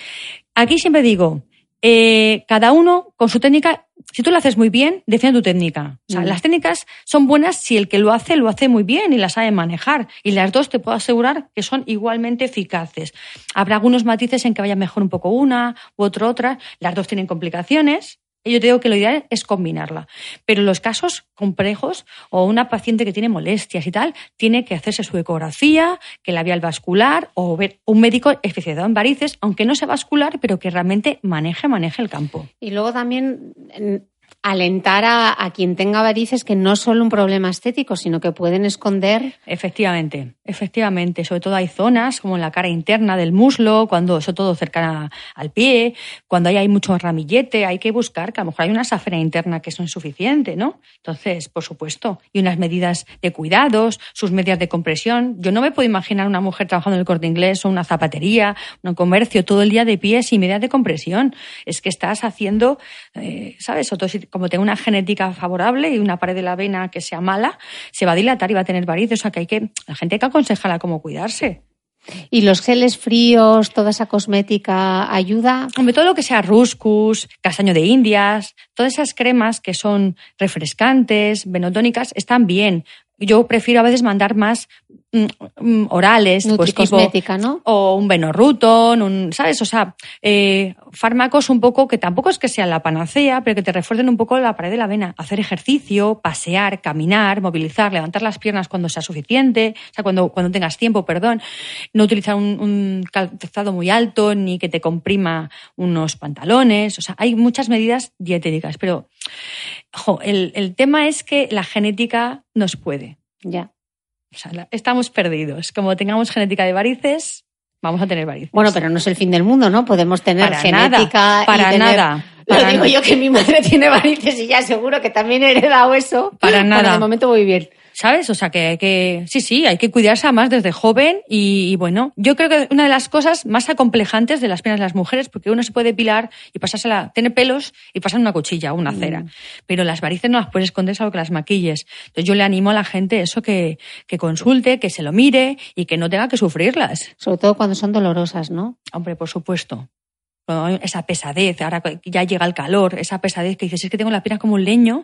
Speaker 2: Aquí siempre digo, eh, cada uno con su técnica, si tú lo haces muy bien, defiende tu técnica. O sea, mm. las técnicas son buenas si el que lo hace lo hace muy bien y las sabe manejar. Y las dos te puedo asegurar que son igualmente eficaces. Habrá algunos matices en que vaya mejor un poco una u otra otra. Las dos tienen complicaciones. Yo te digo que lo ideal es combinarla. Pero los casos complejos o una paciente que tiene molestias y tal, tiene que hacerse su ecografía, que la labial vascular o ver un médico especializado en varices, aunque no sea vascular, pero que realmente maneje, maneje el campo.
Speaker 1: Y luego también alentar a, a, quien tenga varices que no solo un problema estético, sino que pueden esconder.
Speaker 2: Efectivamente, efectivamente. Sobre todo hay zonas como en la cara interna del muslo, cuando sobre todo cercana al pie, cuando hay, hay mucho ramillete, hay que buscar que a lo mejor hay una safena interna que es insuficiente, ¿no? Entonces, por supuesto, y unas medidas de cuidados, sus medidas de compresión. Yo no me puedo imaginar una mujer trabajando en el corte inglés o una zapatería, un comercio todo el día de pie sin medidas de compresión. Es que estás haciendo, eh, ¿sabes? Otro como tengo una genética favorable y una pared de la vena que sea mala, se va a dilatar y va a tener varices. O sea que hay que, la gente hay que aconsejarla cómo cuidarse.
Speaker 1: ¿Y los geles fríos, toda esa cosmética ayuda?
Speaker 2: Hombre, todo lo que sea ruscus, castaño de indias, todas esas cremas que son refrescantes, venotónicas, están bien. Yo prefiero a veces mandar más mm, orales, pues tipo,
Speaker 1: ¿no?
Speaker 2: o un Benorruton, un, ¿sabes? O sea, eh, fármacos un poco que tampoco es que sean la panacea, pero que te refuercen un poco la pared de la vena. Hacer ejercicio, pasear, caminar, movilizar, levantar las piernas cuando sea suficiente, o sea, cuando, cuando tengas tiempo, perdón. No utilizar un, un calzado muy alto ni que te comprima unos pantalones. O sea, hay muchas medidas dietéticas, pero jo, el, el tema es que la genética nos puede.
Speaker 1: Ya.
Speaker 2: O sea, estamos perdidos. Como tengamos genética de varices, vamos a tener varices.
Speaker 1: Bueno, pero no es el fin del mundo, ¿no? Podemos tener
Speaker 2: para
Speaker 1: genética.
Speaker 2: Nada, para
Speaker 1: y tener...
Speaker 2: nada.
Speaker 1: Lo digo yo que mi madre tiene varices y ya seguro que también he heredado eso.
Speaker 2: Para nada.
Speaker 1: De momento voy bien.
Speaker 2: ¿Sabes? O sea, que, hay que sí, sí, hay que cuidarse más desde joven y, y, bueno, yo creo que una de las cosas más acomplejantes de las piernas de las mujeres, porque uno se puede depilar y pasársela, tiene pelos y pasar una cuchilla o una cera, mm. pero las varices no las puedes esconder salvo que las maquilles. Entonces yo le animo a la gente eso que, que consulte, que se lo mire y que no tenga que sufrirlas.
Speaker 1: Sobre todo cuando son dolorosas, ¿no?
Speaker 2: Hombre, por supuesto esa pesadez, ahora ya llega el calor, esa pesadez que dices, es que tengo la pierna como un leño.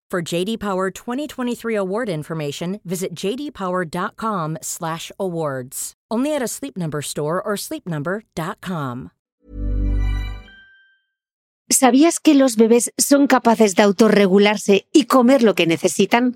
Speaker 3: For JD Power 2023 award information, visit jdpower.com/awards. Only at a Sleep Number store or sleepnumber.com.
Speaker 1: ¿Sabías que los bebés son capaces de autorregularse y comer lo que necesitan?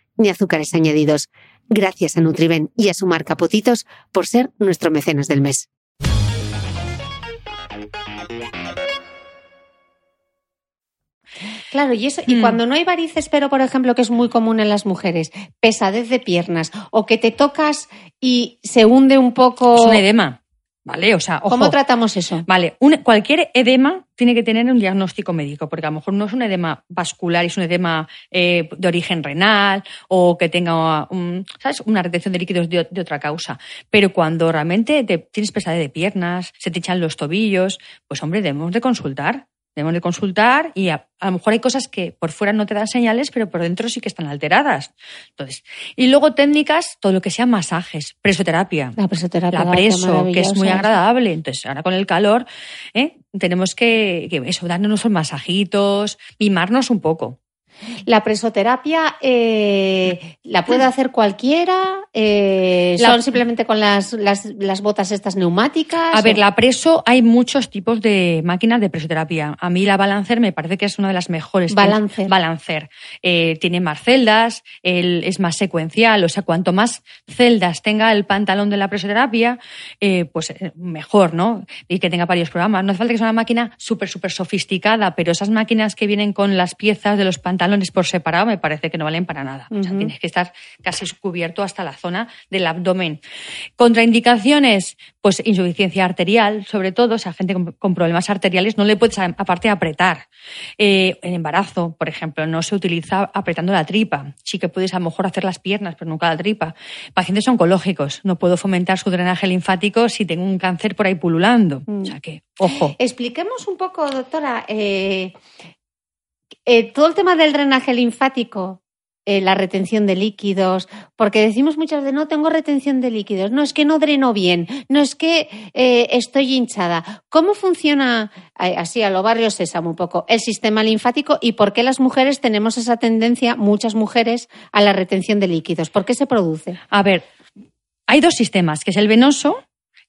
Speaker 1: ni azúcares añadidos. Gracias a Nutriben y a su marca Potitos por ser nuestro mecenas del mes. Claro, y eso, y
Speaker 2: Mm.
Speaker 1: cuando no hay varices, pero por ejemplo, que es muy común en las mujeres, pesadez de piernas, o que te tocas y se hunde un poco.
Speaker 2: Es un edema. ¿Vale? O sea, ojo.
Speaker 1: ¿Cómo tratamos eso?
Speaker 2: Vale, un- cualquier edema tiene que tener un diagnóstico médico, porque a lo mejor no es un edema vascular, es un edema eh, de origen renal o que tenga un- ¿sabes? una retención de líquidos de, de otra causa. Pero cuando realmente te, tienes pesadez de piernas, se te echan los tobillos, pues hombre, debemos de consultar. Debemos de consultar y a, a lo mejor hay cosas que por fuera no te dan señales, pero por dentro sí que están alteradas. Entonces, y luego técnicas, todo lo que sea masajes, presoterapia
Speaker 1: La presoterapia.
Speaker 2: la preso, que es muy agradable. Entonces, ahora con el calor, ¿eh? tenemos que, que eso, darnos unos masajitos, mimarnos un poco.
Speaker 1: La presoterapia eh, la puede hacer cualquiera. eh,
Speaker 2: La-
Speaker 1: son simplemente con las, las, las botas estas neumáticas.
Speaker 2: A ver, la preso, hay muchos tipos de máquinas de presoterapia. A mí la Balancer me parece que es una de las mejores.
Speaker 1: Balancer.
Speaker 2: Balancer. Eh, tiene más celdas, el- es más secuencial, o sea, cuanto más celdas tenga el pantalón de la presoterapia, pues mejor, ¿no? Y que tenga varios programas. No hace falta que sea una máquina súper, súper sofisticada, pero esas máquinas que vienen con las piezas de los pantalones por separado me parece que no valen para nada. O sea, tienes que estar casi cubierto hasta la zona del abdomen. Contraindicaciones, pues insuficiencia arterial, sobre todo, o sea, gente con, con problemas arteriales no le puedes aparte apretar. Eh, el embarazo, por ejemplo, no se utiliza apretando la tripa. Sí que puedes a lo mejor hacer las piernas, pero nunca la tripa. Pacientes oncológicos, no puedo fomentar su drenaje linfático si tengo un cáncer por ahí pululando. O sea que, ojo.
Speaker 1: Expliquemos un poco, doctora, eh, eh, todo el tema del drenaje linfático, eh, la retención de líquidos, porque decimos muchas veces, no tengo retención de líquidos, no es que no dreno bien, no es que eh, estoy hinchada. ¿Cómo funciona, así a lo barrio sésamo un poco, el sistema linfático y por qué las mujeres tenemos esa tendencia, muchas mujeres, a la retención de líquidos? ¿Por qué se produce?
Speaker 2: A ver, hay dos sistemas, que es el venoso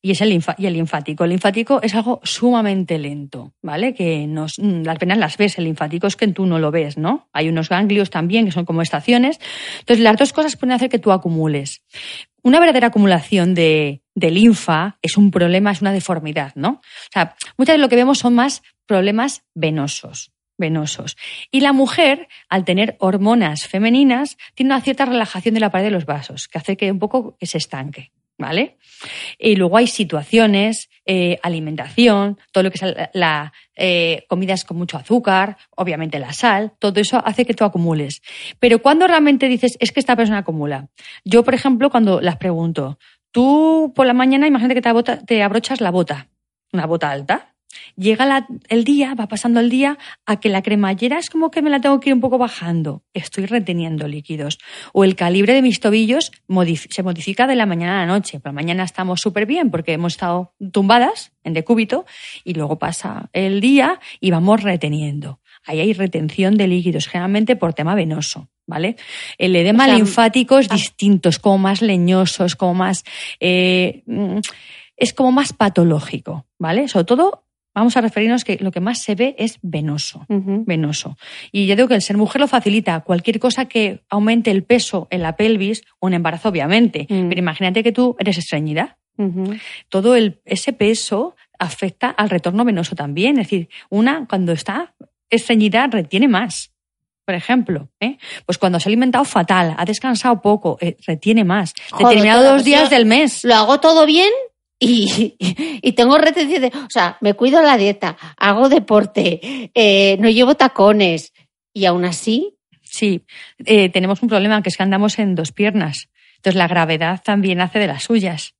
Speaker 2: y es el, linfático. El linfático es algo sumamente lento, ¿vale? Que nos, mm, las venas las ves, el linfático es que tú no lo ves, ¿no? Hay unos ganglios también que son como estaciones. Entonces, las dos cosas pueden hacer que tú acumules. Una verdadera acumulación de, de linfa es un problema, es una deformidad, ¿no? O sea, muchas veces lo que vemos son más problemas venosos venosos. Y la mujer, al tener hormonas femeninas, tiene una cierta relajación de la pared de los vasos, que hace que un poco se estanque. ¿Vale? Y luego hay situaciones, eh, alimentación, todo lo que es la, eh, comidas con mucho azúcar, obviamente la sal, todo eso hace que tú acumules. Pero cuando realmente dices, es que esta persona acumula. Yo, por ejemplo, cuando las pregunto, tú por la mañana imagínate que te, te abrochas la bota, una bota alta, Llega el día, va pasando el día, a que la cremallera es como que me la tengo que ir un poco bajando. Estoy reteniendo líquidos. O el calibre de mis tobillos se modifica de la mañana a la noche. Por la mañana estamos súper bien porque hemos estado tumbadas en decúbito y luego pasa el día y vamos reteniendo. Ahí hay retención de líquidos, generalmente por tema venoso. ¿Vale? El edema linfático es ah. distinto, es como más leñoso, es como más. Eh, mm, es como más patológico, ¿vale? Sobre todo vamos a referirnos que lo que más se ve es venoso, venoso. Y ya digo que el ser mujer lo facilita. Cualquier cosa que aumente el peso en la pelvis, un embarazo obviamente, mm. pero imagínate que tú eres estreñida. Todo el, ese peso afecta al retorno venoso también. Es decir, una cuando está estreñida retiene más. Por ejemplo, ¿eh? pues cuando se ha alimentado fatal, ha descansado poco, eh, retiene más. Determinados días del mes.
Speaker 1: Lo hago todo bien, y, tengo retención de, o sea, me cuido la dieta, hago deporte, eh, no llevo tacones y aún así.
Speaker 2: Sí, eh, tenemos un problema que es que andamos en dos piernas. Entonces la gravedad también hace de las suyas.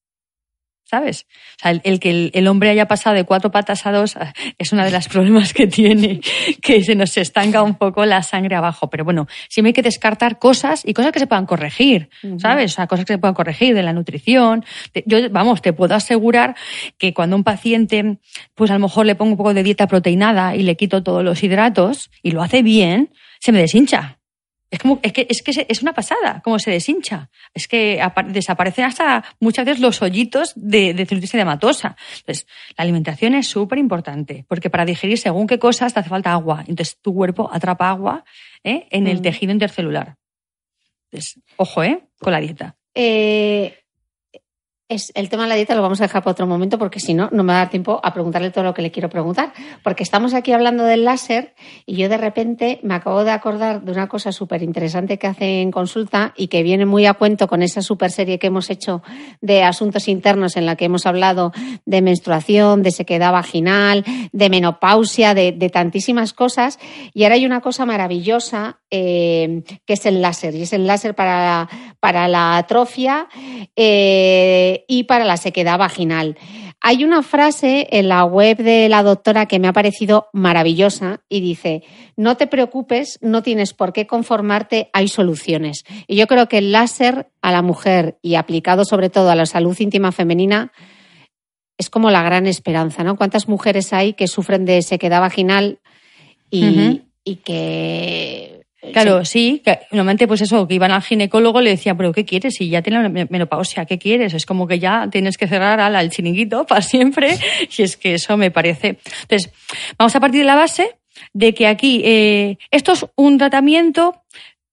Speaker 2: ¿Sabes? O sea, el, que el, hombre haya pasado de cuatro patas a dos es uno de los problemas que tiene, que se nos estanca un poco la sangre abajo. Pero bueno, siempre hay que descartar cosas y cosas que se puedan corregir, ¿sabes? O sea, cosas que se puedan corregir de la nutrición. Yo, vamos, te puedo asegurar que cuando un paciente, pues a lo mejor le pongo un poco de dieta proteinada y le quito todos los hidratos y lo hace bien, se me deshincha. Es, como, es, que, es que es una pasada, como se deshincha. Es que desaparecen hasta muchas veces los hoyitos de, de celulitis edematosa. Entonces, la alimentación es súper importante, porque para digerir según qué cosas te hace falta agua. Entonces, tu cuerpo atrapa agua ¿eh? en el mm. tejido intercelular. Entonces, ojo, ¿eh? Con la dieta.
Speaker 1: Eh, el tema de la dieta lo vamos a dejar para otro momento porque si no, no me va a dar tiempo a preguntarle todo lo que le quiero preguntar. Porque estamos aquí hablando del láser y yo de repente me acabo de acordar de una cosa súper interesante que hace en consulta y que viene muy a cuento con esa super serie que hemos hecho de asuntos internos en la que hemos hablado de menstruación, de sequedad vaginal, de menopausia, de, tantísimas cosas. Y ahora hay una cosa maravillosa eh, que es el láser y es el láser para, para la atrofia. Eh, y para la sequedad vaginal. Hay una frase en la web de la doctora que me ha parecido maravillosa y dice, no te preocupes, no tienes por qué conformarte, hay soluciones. Y yo creo que el láser a la mujer y aplicado sobre todo a la salud íntima femenina es como la gran esperanza, ¿no? ¿Cuántas mujeres hay que sufren de sequedad vaginal y, y que
Speaker 2: Claro, sí, normalmente pues eso, que iban al ginecólogo le decía, pero ¿qué quieres? Si ya tienes menopausia, ¿qué quieres? Es como que ya tienes que cerrar al, chiringuito para siempre y es que eso me parece. Entonces, vamos a partir de la base de que aquí eh, esto es un tratamiento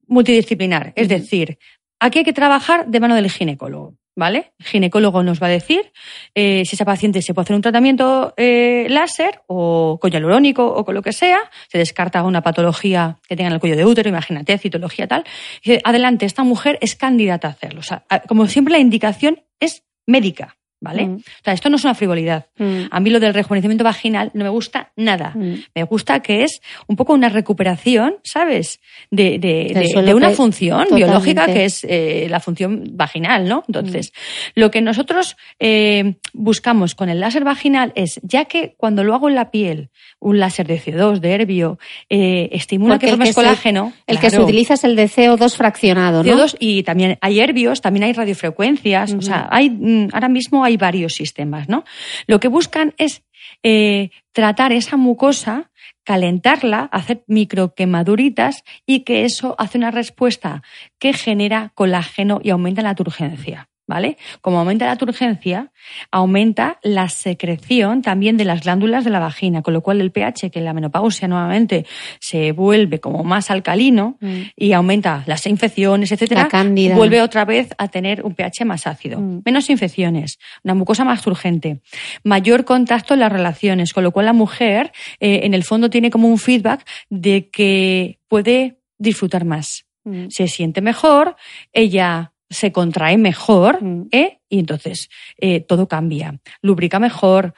Speaker 2: multidisciplinar, es decir, aquí hay que trabajar de mano del ginecólogo. ¿Vale? El ginecólogo nos va a decir eh, si esa paciente se puede hacer un tratamiento eh, láser o con hialurónico o con lo que sea, se descarta una patología que tenga en el cuello de útero, imagínate, citología tal. Y dice, adelante, esta mujer es candidata a hacerlo. O sea, como siempre, la indicación es médica. ¿Vale? Mm. O sea, esto no es una frivolidad. Mm. A mí lo del rejuvenecimiento vaginal no me gusta nada. Mm. Me gusta que es un poco una recuperación, ¿sabes? De, de, una función biológica que es eh, la función vaginal, ¿no? Entonces, lo que nosotros eh, buscamos con el láser vaginal es, ya que cuando lo hago en la piel, un láser de CO2, de herbio, eh, estimula que formes colágeno.
Speaker 1: el que se utiliza es el de CO2 fraccionado, ¿no? CO2
Speaker 2: y también hay herbios, también hay radiofrecuencias, o sea, hay, ahora mismo hay varios sistemas, ¿no? Lo que buscan es eh, tratar esa mucosa, calentarla, hacer microquemaduritas y que eso hace una respuesta que genera colágeno y aumenta la turgencia. ¿Vale? Como aumenta la turgencia, aumenta la secreción también de las glándulas de la vagina, con lo cual el pH, que en la menopausia nuevamente se vuelve como más alcalino mm. y aumenta las infecciones, etcétera, vuelve otra vez a tener un pH más ácido. Mm. Menos infecciones, una mucosa más turgente, mayor contacto en las relaciones, con lo cual la mujer eh, en el fondo tiene como un feedback de que puede disfrutar más. Mm. Se siente mejor, ella se contrae mejor
Speaker 1: Mm.
Speaker 2: ¿eh? y entonces eh, todo cambia. Lubrica mejor,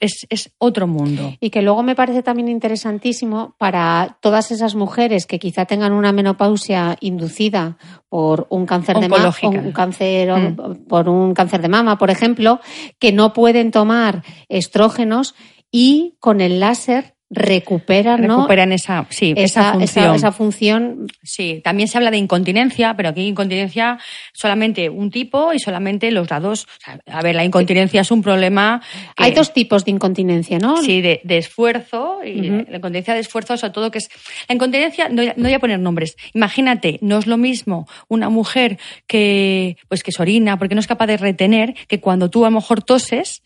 Speaker 2: es, es otro mundo.
Speaker 1: Y que luego me parece también interesantísimo para todas esas mujeres que quizá tengan una menopausia inducida por un cáncer de mama, un cáncer,
Speaker 2: Mm.
Speaker 1: por un cáncer de mama, por ejemplo, que no pueden tomar estrógenos y con el láser recuperan, ¿no?
Speaker 2: Recuperan esa, sí,
Speaker 1: esa,
Speaker 2: esa función.
Speaker 1: esa- esa función.
Speaker 2: Sí, también se habla de incontinencia, pero aquí incontinencia solamente un tipo y solamente los o sea, a ver, la incontinencia es un problema. que-
Speaker 1: Hay dos tipos de incontinencia, ¿no?
Speaker 2: Sí, de, de esfuerzo, y la incontinencia de esfuerzo, sobre todo que es. La incontinencia, no, no voy a poner nombres. Imagínate, no es lo mismo una mujer que, pues que se orina porque no es capaz de retener que cuando tú a lo mejor toses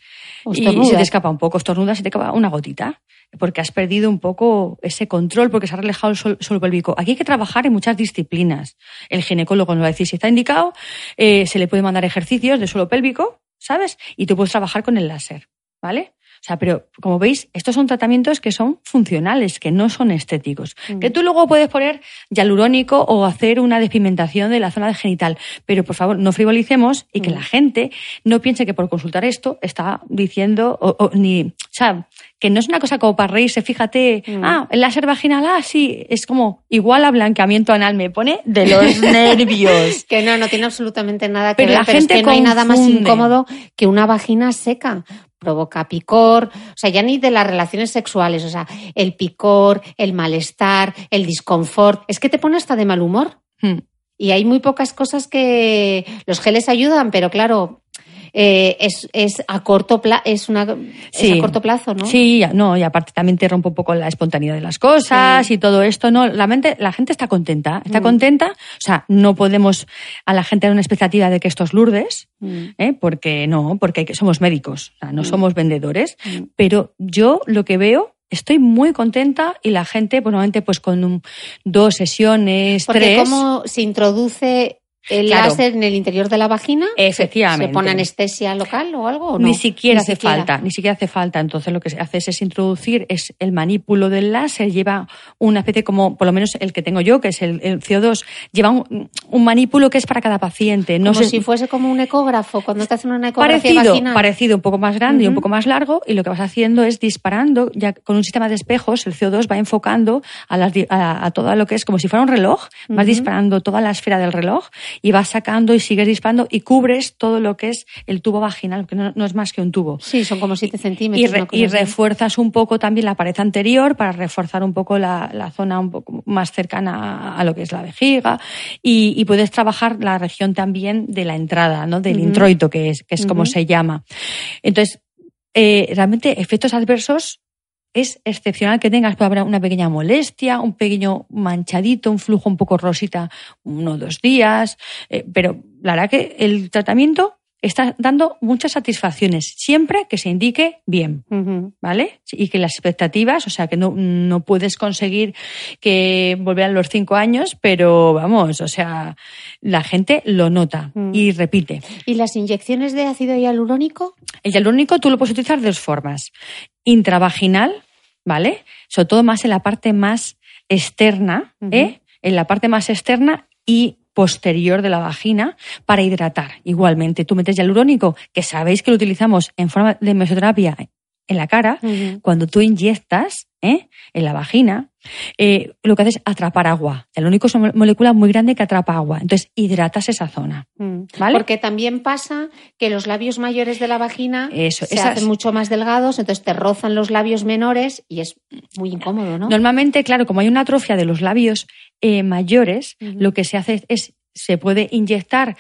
Speaker 2: Y se te escapa un poco, estornudas y te escapa una gotita. Porque has perdido un poco ese control, porque se ha relajado el suelo, suelo pélvico. Aquí hay que trabajar en muchas disciplinas. El ginecólogo nos va a decir si está indicado, eh, se le puede mandar ejercicios de suelo pélvico, ¿sabes? Y tú puedes trabajar con el láser, ¿vale? O sea, pero como veis, estos son tratamientos que son funcionales, que no son estéticos.
Speaker 1: Mm.
Speaker 2: Que tú luego puedes poner hialurónico o hacer una despigmentación de la zona genital. Pero por favor, no frivolicemos y que
Speaker 1: Mm.
Speaker 2: la gente no piense que por consultar esto está diciendo, o, o ni, o sea, que no es una cosa como para reírse, fíjate,
Speaker 1: Mm.
Speaker 2: ah, el láser vaginal, ah, sí, es como igual a blanqueamiento anal, me pone de los nervios.
Speaker 1: Que no, no tiene absolutamente nada que
Speaker 2: Pero
Speaker 1: ver,
Speaker 2: la
Speaker 1: pero
Speaker 2: gente
Speaker 1: es que no hay nada más incómodo que una vagina seca. Provoca picor, o sea, ya ni de las relaciones sexuales, o sea, el picor, el malestar, el disconfort, es que te pone hasta de mal humor.
Speaker 2: Hmm.
Speaker 1: Y hay muy pocas cosas que los geles ayudan, pero claro, eh, es, es a corto plazo, es una es a corto plazo, ¿no?
Speaker 2: Sí, ya- no, y aparte también te rompe un poco la espontaneidad de las cosas
Speaker 1: Sí.
Speaker 2: y todo esto, ¿no? La, mente, la gente está contenta, está
Speaker 1: Mm.
Speaker 2: contenta, o sea, no podemos a la gente dar una expectativa de que esto es Lourdes,
Speaker 1: Mm.
Speaker 2: ¿eh? porque no, porque somos médicos, o sea, no
Speaker 1: Mm.
Speaker 2: somos vendedores, pero yo lo que veo, estoy muy contenta y la gente, pues normalmente pues con un- dos sesiones,
Speaker 1: Porque
Speaker 2: tres...
Speaker 1: cómo se introduce el
Speaker 2: Claro.
Speaker 1: láser en el interior de la vagina,
Speaker 2: Efectivamente.
Speaker 1: ¿se pone anestesia local o algo? o no?
Speaker 2: Ni siquiera
Speaker 1: Ni
Speaker 2: hace
Speaker 1: siquiera.
Speaker 2: falta, ni siquiera hace falta. Entonces lo que se hace es introducir es el manípulo del láser, lleva una especie como, por lo menos el que tengo yo, que es el, el CO2, lleva un, un manípulo que es para cada paciente. No
Speaker 1: Como
Speaker 2: sé,
Speaker 1: si fuese como un ecógrafo, cuando te hacen una ecografía
Speaker 2: parecido,
Speaker 1: vaginal.
Speaker 2: parecido, un poco más grande y un poco más largo, y lo que vas haciendo es disparando, ya con un sistema de espejos, el CO2 va enfocando a, las di- a, a todo lo que es como si fuera un reloj, vas disparando toda la esfera del reloj y vas sacando y sigues disparando y cubres todo lo que es el tubo vaginal, que no- no es más que un tubo
Speaker 1: Sí, son como 7
Speaker 2: y,
Speaker 1: centímetros.
Speaker 2: re- y refuerzas un poco también la pared anterior para reforzar un poco la, la zona un poco más cercana a lo que es la vejiga y, y puedes trabajar la región también de la entrada, ¿no? del introito, que es, que es como se llama. Entonces, eh, realmente efectos adversos es excepcional que tengas. Puede haber una pequeña molestia, un pequeño manchadito, un flujo un poco rosita uno o dos días, eh, pero la verdad que el tratamiento está dando muchas satisfacciones, siempre que se indique bien. ¿Vale? Y que las expectativas, o sea, que no, no puedes conseguir que volver a los cinco años, pero vamos, o sea, la gente lo nota y repite.
Speaker 1: ¿Y las inyecciones de ácido hialurónico?
Speaker 2: El hialurónico tú lo puedes utilizar de dos formas. Intravaginal, ¿vale? Sobre todo más en la parte más externa, ¿eh? En la parte más externa y posterior de la vagina para hidratar. Igualmente, tú metes hialurónico, que sabéis que lo utilizamos en forma de mesoterapia en la cara, cuando tú inyectas ¿eh? en la vagina, eh, lo que haces es atrapar agua. El único es una molécula muy grande que atrapa agua. Entonces, hidratas esa zona.
Speaker 1: Mm.
Speaker 2: ¿Vale?
Speaker 1: Porque también pasa que los labios mayores de la vagina
Speaker 2: Eso,
Speaker 1: se
Speaker 2: esas-
Speaker 1: hacen mucho más delgados, entonces te rozan los labios menores y es muy incómodo, ¿no?
Speaker 2: Normalmente, claro, como hay una atrofia de los labios eh, mayores, lo que se hace es se puede inyectar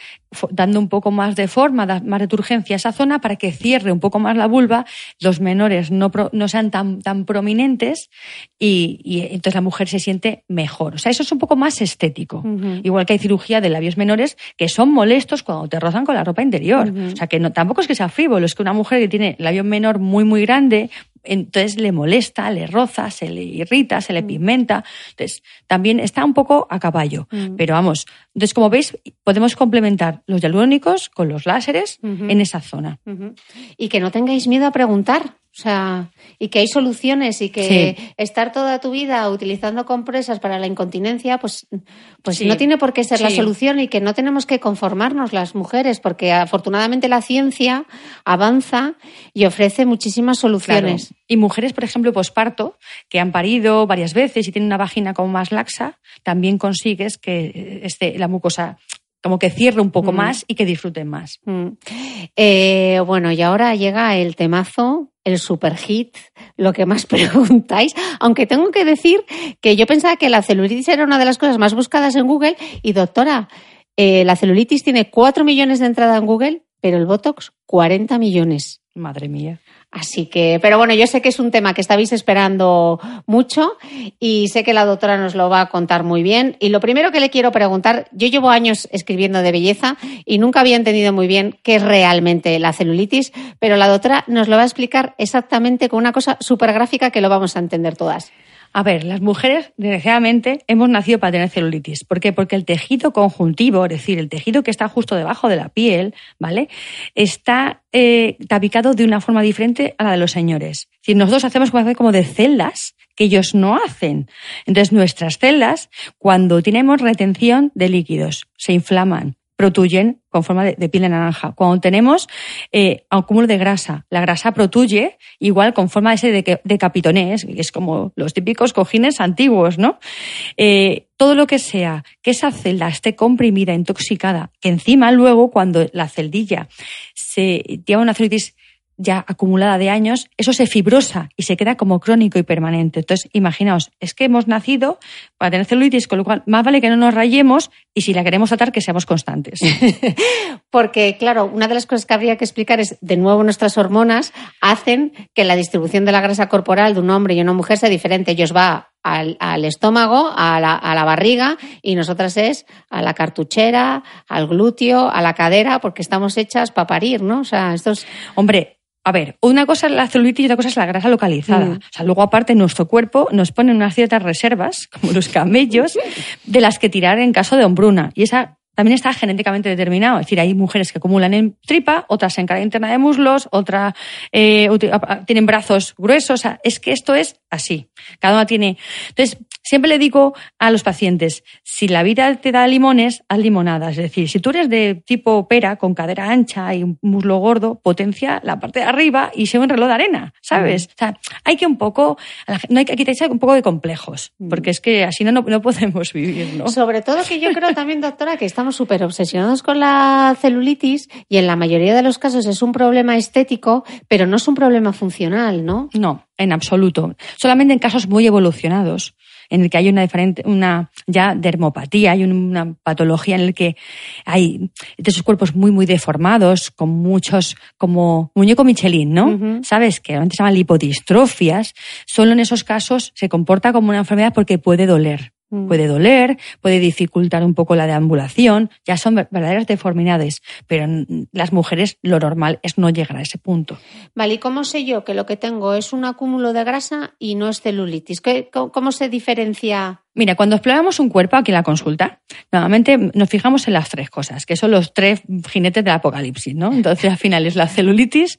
Speaker 2: dando un poco más de forma, más de turgencia a esa zona para que cierre un poco más la vulva, los menores no, pro- no sean tan, tan prominentes y, y entonces la mujer se siente mejor. O sea, eso es un poco más estético. Igual que hay cirugía de labios menores que son molestos cuando te rozan con la ropa interior. O sea, que no, tampoco es que sea frívolo, es que una mujer que tiene labio menor muy, muy grande, entonces le molesta, le roza, se le irrita, se le pigmenta. Entonces, también está un poco a caballo.
Speaker 1: Mm.
Speaker 2: Pero vamos, entonces como veis, podemos complementar los hialurónicos con los láseres en esa zona.
Speaker 1: Y que no tengáis miedo a preguntar. O sea, y que hay soluciones y que estar toda tu vida utilizando compresas para la incontinencia, pues, pues no tiene por qué ser la solución y que no tenemos que conformarnos las mujeres, porque afortunadamente la ciencia avanza y ofrece muchísimas soluciones.
Speaker 2: Y mujeres, por ejemplo, posparto, que han parido varias veces y tienen una vagina como más laxa, también consigues que este, la mucosa como que cierre un poco mm. más y que disfruten más.
Speaker 1: Mm. Eh, bueno, y ahora llega el temazo el super hit, lo que más preguntáis, aunque tengo que decir que yo pensaba que la celulitis era una de las cosas más buscadas en Google y doctora, eh, la celulitis tiene 4 millones de entrada en Google, pero el Botox 40 millones.
Speaker 2: Madre mía.
Speaker 1: Así que, pero bueno, yo sé que es un tema que estabais esperando mucho y sé que la doctora nos lo va a contar muy bien. Y lo primero que le quiero preguntar, yo llevo años escribiendo de belleza y nunca había entendido muy bien qué es realmente la celulitis, pero la doctora nos lo va a explicar exactamente con una cosa súper gráfica que lo vamos a entender todas.
Speaker 2: A ver, las mujeres, desgraciadamente, hemos nacido para tener celulitis. ¿Por qué? Porque el tejido conjuntivo, es decir, el tejido que está justo debajo de la piel, ¿vale? Está eh, tabicado de una forma diferente a la de los señores. Es decir, nosotros hacemos como de celdas que ellos no hacen. Entonces, nuestras celdas, cuando tenemos retención de líquidos, se inflaman, protuyen con forma de, piel de naranja. Cuando tenemos eh, acúmulo de grasa, la grasa protuye igual con forma ese de, de capitonés, que es como los típicos cojines antiguos, ¿no? Eh, todo lo que sea que esa celda esté comprimida, intoxicada, que encima luego cuando la celdilla se lleva una celulitis ya acumulada de años, eso se fibrosa y se queda como crónico y permanente. Entonces, imaginaos, es que hemos nacido para tener celulitis, con lo cual más vale que no nos rayemos y si la queremos tratar, que seamos constantes.
Speaker 1: Porque, claro, una de las cosas que habría que explicar es, de nuevo, nuestras hormonas hacen que la distribución de la grasa corporal de un hombre y una mujer sea diferente. Ellos va al, estómago, a la, a la, barriga, y nosotras es a la cartuchera, al glúteo, a la cadera, porque estamos hechas para parir, ¿no? O sea, estos...
Speaker 2: Hombre, a ver, una cosa es la celulitis y otra cosa es la grasa localizada. Mm. O sea, luego aparte nuestro cuerpo nos pone unas ciertas reservas, como los camellos, de las que tirar en caso de hombruna. Y esa también está genéticamente determinado. Es decir, hay mujeres que acumulan en tripa, otras en cara interna de muslos, otras eh, tienen brazos gruesos. O sea, es que esto es así. Cada una tiene. Entonces, siempre le digo a los pacientes, si la vida te da limones, haz limonadas. Es decir, si tú eres de tipo pera, con cadera ancha y un muslo gordo, potencia la parte de arriba y sea un reloj de arena, ¿sabes? O sea, hay que un poco, no hay que quitarse un poco de complejos, porque es que así no, no podemos vivir, ¿no?
Speaker 1: Sobre todo que yo creo también, doctora, que estamos súper obsesionados con la celulitis y en la mayoría de los casos es un problema estético, pero no es un problema funcional, ¿no?
Speaker 2: No, en absoluto. Solamente en casos muy evolucionados en el que hay una diferente, una ya dermopatía, hay una patología en el que hay de esos cuerpos muy, muy deformados, con muchos, como muñeco Michelin, ¿no? ¿Sabes? Que antes se llaman lipodistrofias. Solo en esos casos se comporta como una enfermedad porque puede doler. Mm. Puede doler, puede dificultar un poco la deambulación, ya son verdaderas deformidades, pero en las mujeres lo normal es no llegar a ese punto.
Speaker 1: Vale, ¿y cómo sé yo que lo que tengo es un acúmulo de grasa y no es celulitis? ¿Cómo se diferencia?
Speaker 2: Mira, cuando exploramos un cuerpo aquí en la consulta, normalmente nos fijamos en las tres cosas, que son los tres jinetes del apocalipsis, ¿no? Entonces, al final es la celulitis,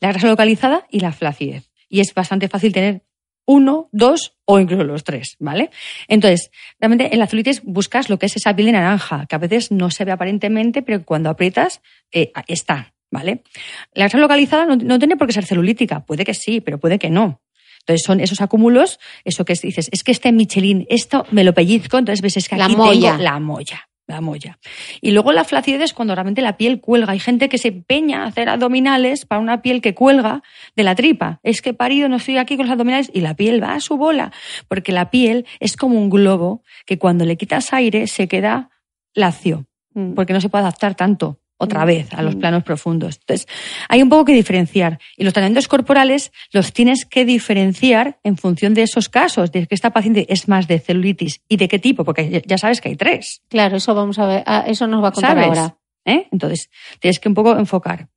Speaker 2: la grasa localizada y la flacidez. Y es bastante fácil tener uno, dos o incluso los tres, ¿vale? Entonces, realmente en la celulitis buscas lo que es esa piel de naranja, que a veces no se ve aparentemente, pero cuando aprietas eh, está, ¿vale? La grasa localizada no, tiene por qué ser celulítica, puede que sí, pero puede que no. Entonces son esos acúmulos, eso que dices, es que este Michelin, esto me lo pellizco, entonces ves, es que aquí la tengo la molla la molla. Y luego la flacidez es cuando realmente la piel cuelga. Hay gente que se empeña a hacer abdominales para una piel que cuelga de la tripa. Es que parido, no estoy aquí con los abdominales y la piel va a su bola. Porque la piel es como un globo que cuando le quitas aire se queda lacio. Mm. Porque no se puede adaptar tanto otra mm. vez a los mm. planos profundos. Entonces, hay un poco que diferenciar. Y los tratamientos corporales los tienes que diferenciar en función de esos casos, de que esta paciente es más de celulitis y de qué tipo, porque ya sabes que hay tres.
Speaker 1: Claro, eso vamos a ver, ah, eso nos va a contar ahora.
Speaker 2: ¿Eh? Entonces, tienes que un poco enfocar.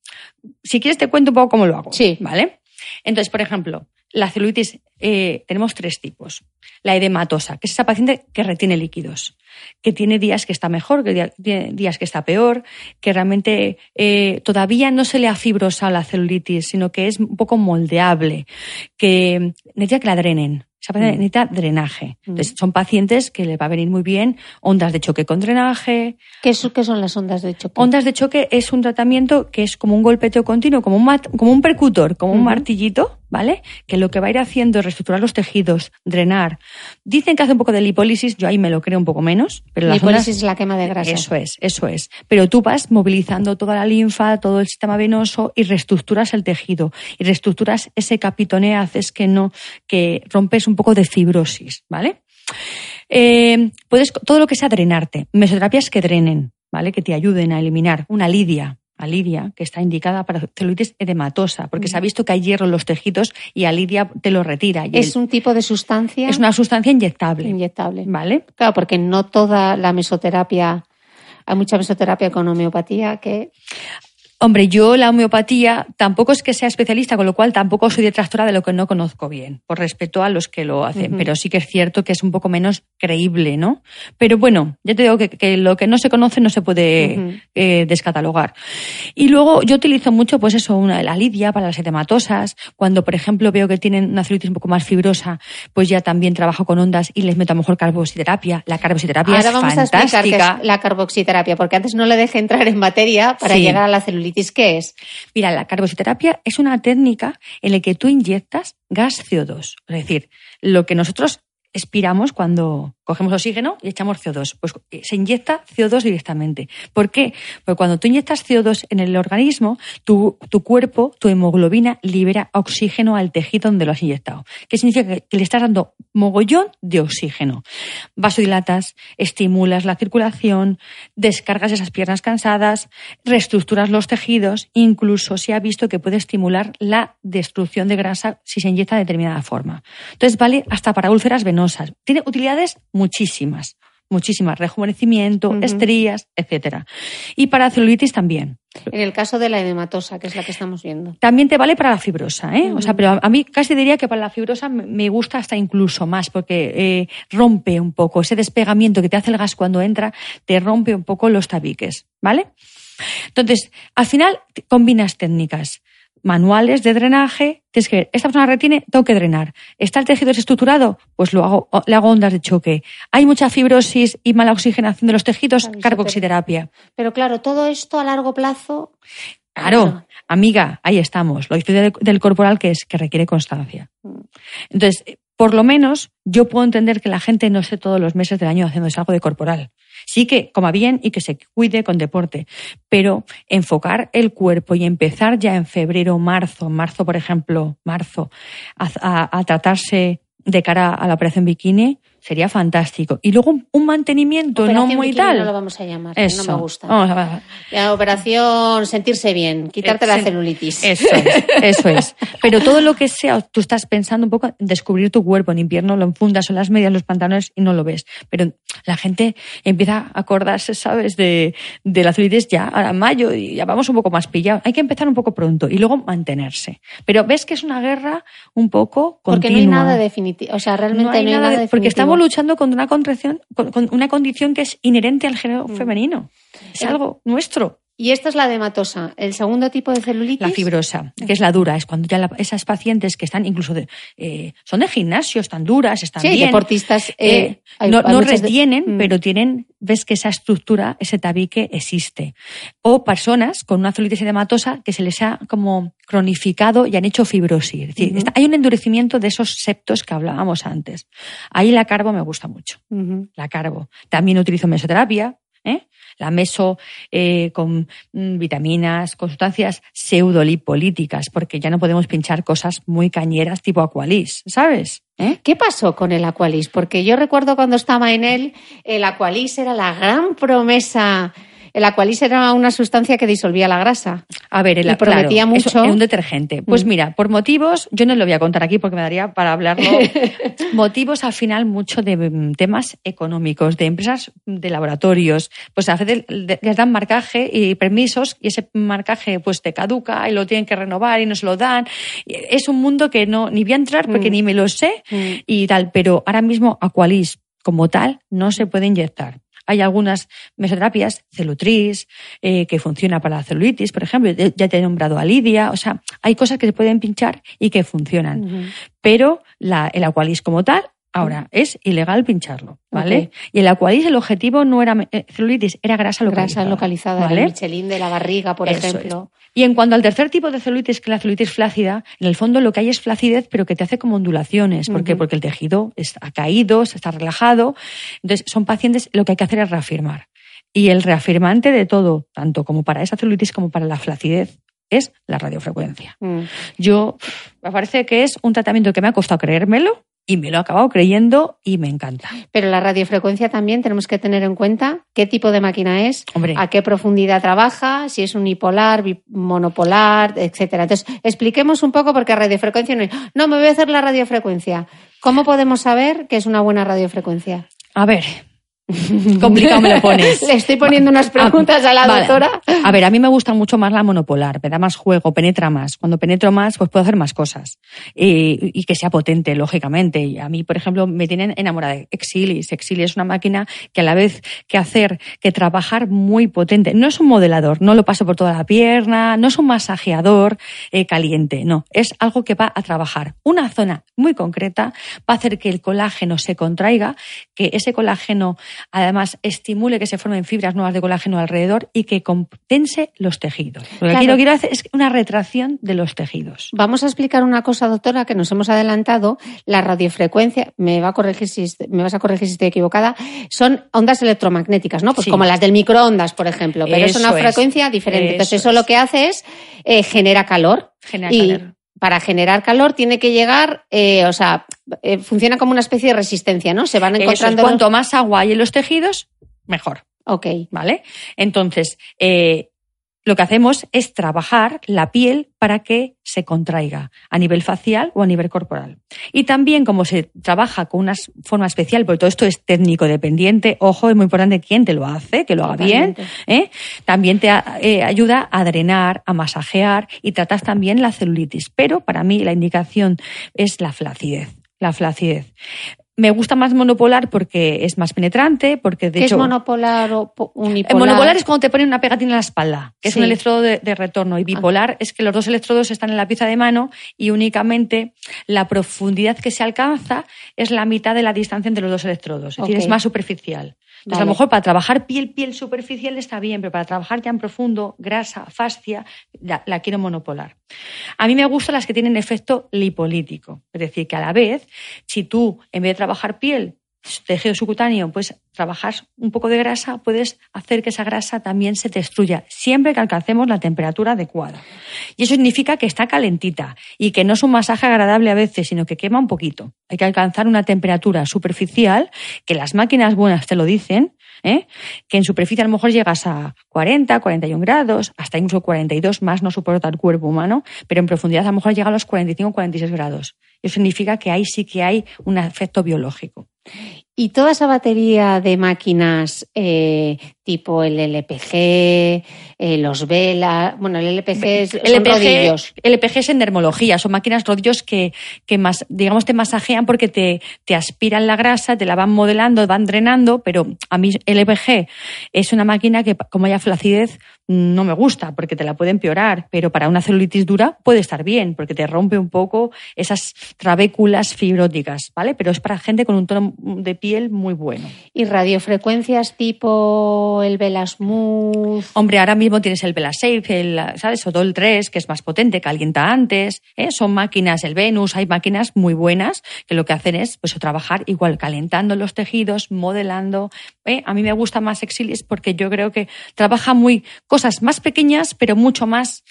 Speaker 2: Si quieres te cuento un poco cómo lo hago.
Speaker 1: Sí.
Speaker 2: ¿Vale? Entonces, por ejemplo, la celulitis eh, tenemos tres tipos. La edematosa, que es esa paciente que retiene líquidos. Que tiene días que está mejor, que tiene días que está peor, que realmente eh, todavía no se le ha fibrosado la celulitis, sino que es un poco moldeable, que necesita que la drenen. Esa paciente
Speaker 1: Mm.
Speaker 2: necesita drenaje. Entonces, son pacientes que les va a venir muy bien ondas de choque con drenaje.
Speaker 1: ¿Qué, son las ondas de choque?
Speaker 2: Ondas de choque es un tratamiento que es como un golpeteo continuo, como un, mat- como un percutor, como un martillito, ¿vale? Que lo que va a ir haciendo es reestructurar los tejidos, drenar. Dicen que hace un poco de lipólisis, yo ahí me lo creo un poco menos, pero las
Speaker 1: Lipólisis es la quema de grasa.
Speaker 2: eso es, eso es. Pero tú vas movilizando toda la linfa, todo el sistema venoso y reestructuras el tejido y reestructuras ese capitoneo, haces que no, que rompes un poco de fibrosis, ¿vale? Eh, puedes, todo lo que sea drenarte. Mesoterapias que drenen, ¿vale? Que te ayuden a eliminar una lidia. A lidia, que está indicada para celulitis edematosa, porque se ha visto que hay hierro en los tejidos y a lidia te lo retira. Y
Speaker 1: Es
Speaker 2: el-
Speaker 1: un tipo de sustancia
Speaker 2: es una sustancia inyectable.
Speaker 1: inyectable.
Speaker 2: ¿Vale?
Speaker 1: Claro, porque no toda la mesoterapia, hay mucha mesoterapia con homeopatía que
Speaker 2: Hombre, yo la homeopatía tampoco es que sea especialista, con lo cual tampoco soy detractora de lo que no conozco bien, por respeto a los que lo hacen. Pero sí que es cierto que es un poco menos creíble, ¿no? Pero bueno, ya te digo que, que lo que no se conoce no se puede eh, descatalogar. Y luego yo utilizo mucho, pues eso, una, la lidia para las edematosas. Cuando, por ejemplo, veo que tienen una celulitis un poco más fibrosa, pues ya también trabajo con ondas y les meto a lo mejor carboxiterapia. La carboxiterapia
Speaker 1: Ahora
Speaker 2: es
Speaker 1: vamos a explicar qué
Speaker 2: fantástica.
Speaker 1: es la carboxiterapia, porque antes no le dejé entrar en materia para
Speaker 2: Sí.
Speaker 1: llegar a la celulitis. ¿Qué es?
Speaker 2: Mira, la carboxiterapia es una técnica en la que tú inyectas gas CO2, es decir, lo que nosotros expiramos cuando cogemos oxígeno y echamos CO2. Pues eh, se inyecta CO2 directamente. ¿Por qué? Porque cuando tú inyectas CO2 en el organismo, tu, tu cuerpo, tu hemoglobina, libera oxígeno al tejido donde lo has inyectado. ¿Qué significa? Que, le estás dando mogollón de oxígeno. Vasodilatas, estimulas la circulación, descargas esas piernas cansadas, reestructuras los tejidos, incluso se ha visto que puede estimular la destrucción de grasa si se inyecta de determinada forma. Entonces vale hasta para úlceras venosas. Tiene utilidades muchísimas, muchísimas. Rejuvenecimiento, estrías, etcétera. Y para celulitis también.
Speaker 1: En el caso de la edematosa, que es la que estamos viendo.
Speaker 2: También te vale para la fibrosa, ¿eh? O sea, pero a- mí casi diría que para la fibrosa me- gusta hasta incluso más, porque eh, rompe un poco ese despegamiento que te hace el gas cuando entra, te rompe un poco los tabiques, ¿vale? Entonces, al final combinas técnicas manuales de drenaje, tienes que ver, esta persona retiene, tengo que drenar. ¿Está el tejido desestructurado? Pues lo hago, le hago ondas de choque. ¿Hay mucha fibrosis y mala oxigenación de los tejidos? Carboxiterapia.
Speaker 1: Pero claro, todo esto a largo plazo.
Speaker 2: Claro, amiga, ahí estamos. Lo difícil del, del corporal que es que requiere constancia.
Speaker 1: Mm.
Speaker 2: Entonces, por lo menos yo puedo entender que la gente no esté todos los meses del año haciéndose algo de corporal. Sí que coma bien y que se cuide con deporte, pero enfocar el cuerpo y empezar ya en febrero, marzo, marzo por ejemplo, marzo, a tratarse de cara a la operación bikini sería fantástico. Y luego un, un mantenimiento no
Speaker 1: Operación
Speaker 2: muy
Speaker 1: bikini
Speaker 2: tal.
Speaker 1: No lo vamos a llamar,
Speaker 2: Eso.
Speaker 1: no me gusta.
Speaker 2: Vamos a-
Speaker 1: La operación sentirse bien, quitarte
Speaker 2: Eh,
Speaker 1: la
Speaker 2: sí.
Speaker 1: celulitis.
Speaker 2: Eso es, eso es. Pero todo lo que sea, tú estás pensando un poco en descubrir tu cuerpo. En invierno lo enfundas en las medias, los pantalones y no lo ves. Pero la gente empieza a acordarse, ¿sabes? De, de la celulitis ya a mayo y ya vamos un poco más pillados. Hay que empezar un poco pronto y luego mantenerse. Pero ves que es una guerra un poco
Speaker 1: Porque
Speaker 2: continua.
Speaker 1: no hay nada definitivo. O sea, realmente
Speaker 2: No hay nada de-
Speaker 1: definitivo.
Speaker 2: porque estamos luchando contra una contracción, con, con una condición que es inherente al género
Speaker 1: Mm.
Speaker 2: femenino. Es algo nuestro.
Speaker 1: Y esta es la dematosa. El segundo tipo de celulitis.
Speaker 2: La fibrosa, que es la dura, es cuando ya la- esas pacientes que están incluso de, eh, son de gimnasio, están duras, están
Speaker 1: Sí,
Speaker 2: bien.
Speaker 1: deportistas. eh,
Speaker 2: eh,
Speaker 1: hay-
Speaker 2: no
Speaker 1: hay
Speaker 2: no
Speaker 1: muchas de-
Speaker 2: retienen,
Speaker 1: Mm.
Speaker 2: pero tienen, ves que esa estructura, ese tabique existe. O personas con una celulitis edematosa que se les ha como cronificado y han hecho fibrosis. Es decir, está- hay un endurecimiento de esos septos que hablábamos antes. Ahí la carbo me gusta mucho la carbo. También utilizo mesoterapia, ¿eh? la meso eh, con mm, vitaminas, con sustancias pseudolipolíticas, porque ya no podemos pinchar cosas muy cañeras tipo Aqualis, ¿sabes? ¿Eh?
Speaker 1: ¿Qué pasó con el Aqualis? Porque yo recuerdo cuando estaba en él, el Aqualis era la gran promesa. El Aqualis era una sustancia que disolvía la grasa.
Speaker 2: A ver, el,
Speaker 1: Y prometía
Speaker 2: claro,
Speaker 1: mucho.
Speaker 2: era un detergente. Pues
Speaker 1: Mm.
Speaker 2: mira, por motivos, yo no lo voy a contar aquí porque me daría para hablarlo. motivos al final mucho de mm, temas económicos, de empresas de laboratorios. Pues a veces le- les dan marcaje y permisos y ese marcaje pues te caduca y lo tienen que renovar y no se lo dan. Es un mundo que no ni voy a entrar porque
Speaker 1: Mm.
Speaker 2: ni me lo sé
Speaker 1: Mm.
Speaker 2: y tal. Pero ahora mismo Aqualis como tal no se puede inyectar. Hay algunas mesoterapias, celutris, eh, que funciona para la celulitis, por ejemplo. Ya te he nombrado a Lidia. O sea, hay cosas que se pueden pinchar y que funcionan. Pero la, el Aqualis como tal Ahora, es ilegal pincharlo, ¿vale? Y el Aqualis, el objetivo no era eh, celulitis, era grasa localizada.
Speaker 1: Grasa localizada,
Speaker 2: ¿vale?
Speaker 1: el Michelin de la barriga, por ejemplo.
Speaker 2: Y en cuanto al tercer tipo de celulitis, que es la celulitis flácida, en el fondo lo que hay es flacidez, pero que te hace como ondulaciones. ¿Por qué? Porque el tejido está caído, está relajado. Entonces, son pacientes, lo que hay que hacer es reafirmar. Y el reafirmante de todo, tanto como para esa celulitis como para la flacidez, es la radiofrecuencia. Mm. Yo, me parece que es un tratamiento que me ha costado creérmelo, y me lo he acabado creyendo y me encanta.
Speaker 1: Pero la radiofrecuencia también tenemos que tener en cuenta qué tipo de máquina es, a qué profundidad trabaja, si es unipolar, monopolar, etcétera. Entonces, expliquemos un poco porque radiofrecuencia no es, no, me voy a hacer la radiofrecuencia. ¿Cómo podemos saber que es una buena radiofrecuencia?
Speaker 2: A ver, Complicado me lo pones.
Speaker 1: Le estoy poniendo unas ah, preguntas a la doctora.
Speaker 2: A ver, a mí me gusta mucho más la monopolar, me da más juego, penetra más. Cuando penetro más, pues puedo hacer más cosas. Y, que sea potente, lógicamente. a mí, por ejemplo, me tienen enamorada de Exilis. Exilis es una máquina que a la vez que hacer, que trabajar muy potente. No es un modelador, no lo paso por toda la pierna, no es un masajeador eh, caliente, no. Es algo que va a trabajar una zona muy concreta, va a hacer que el colágeno se contraiga, que ese colágeno además estimule que se formen fibras nuevas de colágeno alrededor y que compense los tejidos. Lo que quiero, hacer es una retracción de los tejidos.
Speaker 1: Vamos a explicar una cosa, doctora, que nos hemos adelantado. La radiofrecuencia, me, va a corregir si, me vas a corregir si estoy equivocada, son ondas electromagnéticas, ¿no? Pues como las del microondas, por ejemplo, pero es una frecuencia diferente. Entonces, eso lo que hace es eh, genera calor.
Speaker 2: Genera calor
Speaker 1: para generar calor tiene que llegar, eh, o sea, eh, funciona como una especie de resistencia, ¿no? Se van encontrando.
Speaker 2: cuanto más agua hay en los tejidos, mejor.
Speaker 1: Ok.
Speaker 2: ¿Vale? Entonces, eh, lo que hacemos es trabajar la piel para que se contraiga a nivel facial o a nivel corporal. Y también como se trabaja con una forma especial, porque todo esto es técnico dependiente, ojo, es muy importante quién te lo hace, que lo haga bien, ¿eh? también te eh, ayuda a drenar, a masajear y tratas también la celulitis. Pero para mí la indicación es la flacidez la flacidez. Me gusta más monopolar porque es más penetrante, porque de
Speaker 1: ¿Qué
Speaker 2: hecho...
Speaker 1: es monopolar o unipolar?
Speaker 2: Monopolar es cuando te ponen una pegatina en la espalda, que es un electrodo de, retorno. Y bipolar es que los dos electrodos están en la pieza de mano y únicamente la profundidad que se alcanza es la mitad de la distancia entre los dos electrodos. Es decir, es más superficial. Entonces, a lo mejor para trabajar piel, piel superficial está bien, pero para trabajar ya en profundo, grasa, fascia, la, la, quiero monopolar. A mí me gustan las que tienen efecto lipolítico. Es decir, que a la vez, si tú, en vez de trabajar piel, tejido subcutáneo, pues trabajar un poco de grasa, puedes hacer que esa grasa también se destruya, siempre que alcancemos la temperatura adecuada. Y eso significa que está calentita y que no es un masaje agradable a veces, sino que quema un poquito. Hay que alcanzar una temperatura superficial, que las máquinas buenas te lo dicen, ¿eh? que en superficie a lo mejor llegas a 40, 41 grados, hasta incluso 42 más no soporta el cuerpo humano, pero en profundidad a lo mejor llega a los 45, 46 grados. Eso significa que ahí sí que hay un efecto biológico.
Speaker 1: Y toda esa batería de máquinas eh, tipo el LPG, eh, los Vela, bueno, el LPG es
Speaker 2: el LPG, LPG es en dermología, son máquinas rodillos que, que más, digamos, te masajean porque te, te aspiran la grasa, te la van modelando, van drenando, pero a mí LPG es una máquina que, como haya flacidez, no me gusta porque te la puede empeorar, pero para una celulitis dura puede estar bien porque te rompe un poco esas trabéculas fibróticas, ¿vale? Pero es para gente con un tono de piel muy bueno.
Speaker 1: ¿Y radiofrecuencias tipo el Velasmooth?
Speaker 2: Hombre, ahora mismo tienes el Velasafe, el, ¿sabes? O el 3, que es más potente, calienta antes, ¿eh? Son máquinas, el Venus, hay máquinas muy buenas que lo que hacen es pues, trabajar igual calentando los tejidos, modelando. ¿eh? A mí me gusta más Exilis porque yo creo que trabaja muy cosas más pequeñas, pero mucho más,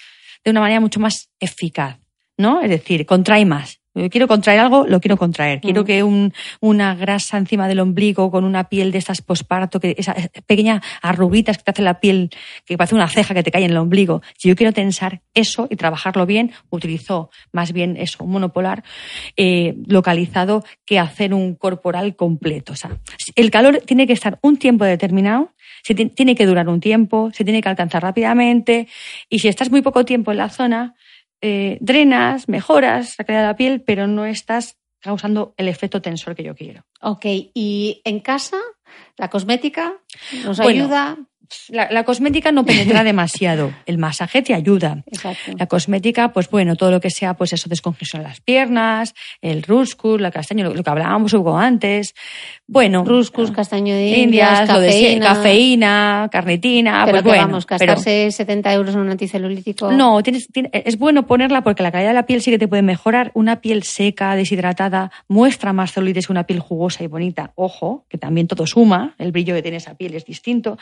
Speaker 2: de una manera mucho más eficaz, ¿no? Es decir, contrae más. Quiero contraer algo, lo quiero contraer. Quiero mm. que un, una grasa encima del ombligo con una piel de estas posparto, que esas pequeñas arruguitas que te hace la piel, que parece una ceja que te cae en el ombligo. Si yo quiero tensar eso y trabajarlo bien, utilizo más bien eso, un monopolar eh, localizado que hacer un corporal completo. O sea, el calor tiene que estar un tiempo determinado se tiene que durar un tiempo, se tiene que alcanzar rápidamente y si estás muy poco tiempo en la zona, eh, drenas, mejoras la calidad de la piel, pero no estás causando el efecto tensor que yo quiero.
Speaker 1: Ok, y en casa, la cosmética nos
Speaker 2: Bueno,
Speaker 1: ayuda.
Speaker 2: La, la cosmética no penetra demasiado. El masaje te ayuda.
Speaker 1: Exacto.
Speaker 2: La cosmética, pues bueno, todo lo que sea, pues eso, descongestiona las piernas, el ruscus, la castaña, lo, lo que hablábamos antes. Bueno.
Speaker 1: Ruscus, castaño de indias, cafeína.
Speaker 2: cafeína, carnitina,
Speaker 1: pero
Speaker 2: pues
Speaker 1: que
Speaker 2: bueno.
Speaker 1: vamos,
Speaker 2: pero-
Speaker 1: gastarse 70 euros en un anticelulítico.
Speaker 2: No, tienes, tiene- es bueno ponerla porque la calidad de la piel sí que te puede mejorar. Una piel seca, deshidratada, muestra más celulitis que una piel jugosa y bonita. Ojo, que también todo suma, el brillo que tiene esa piel es distinto.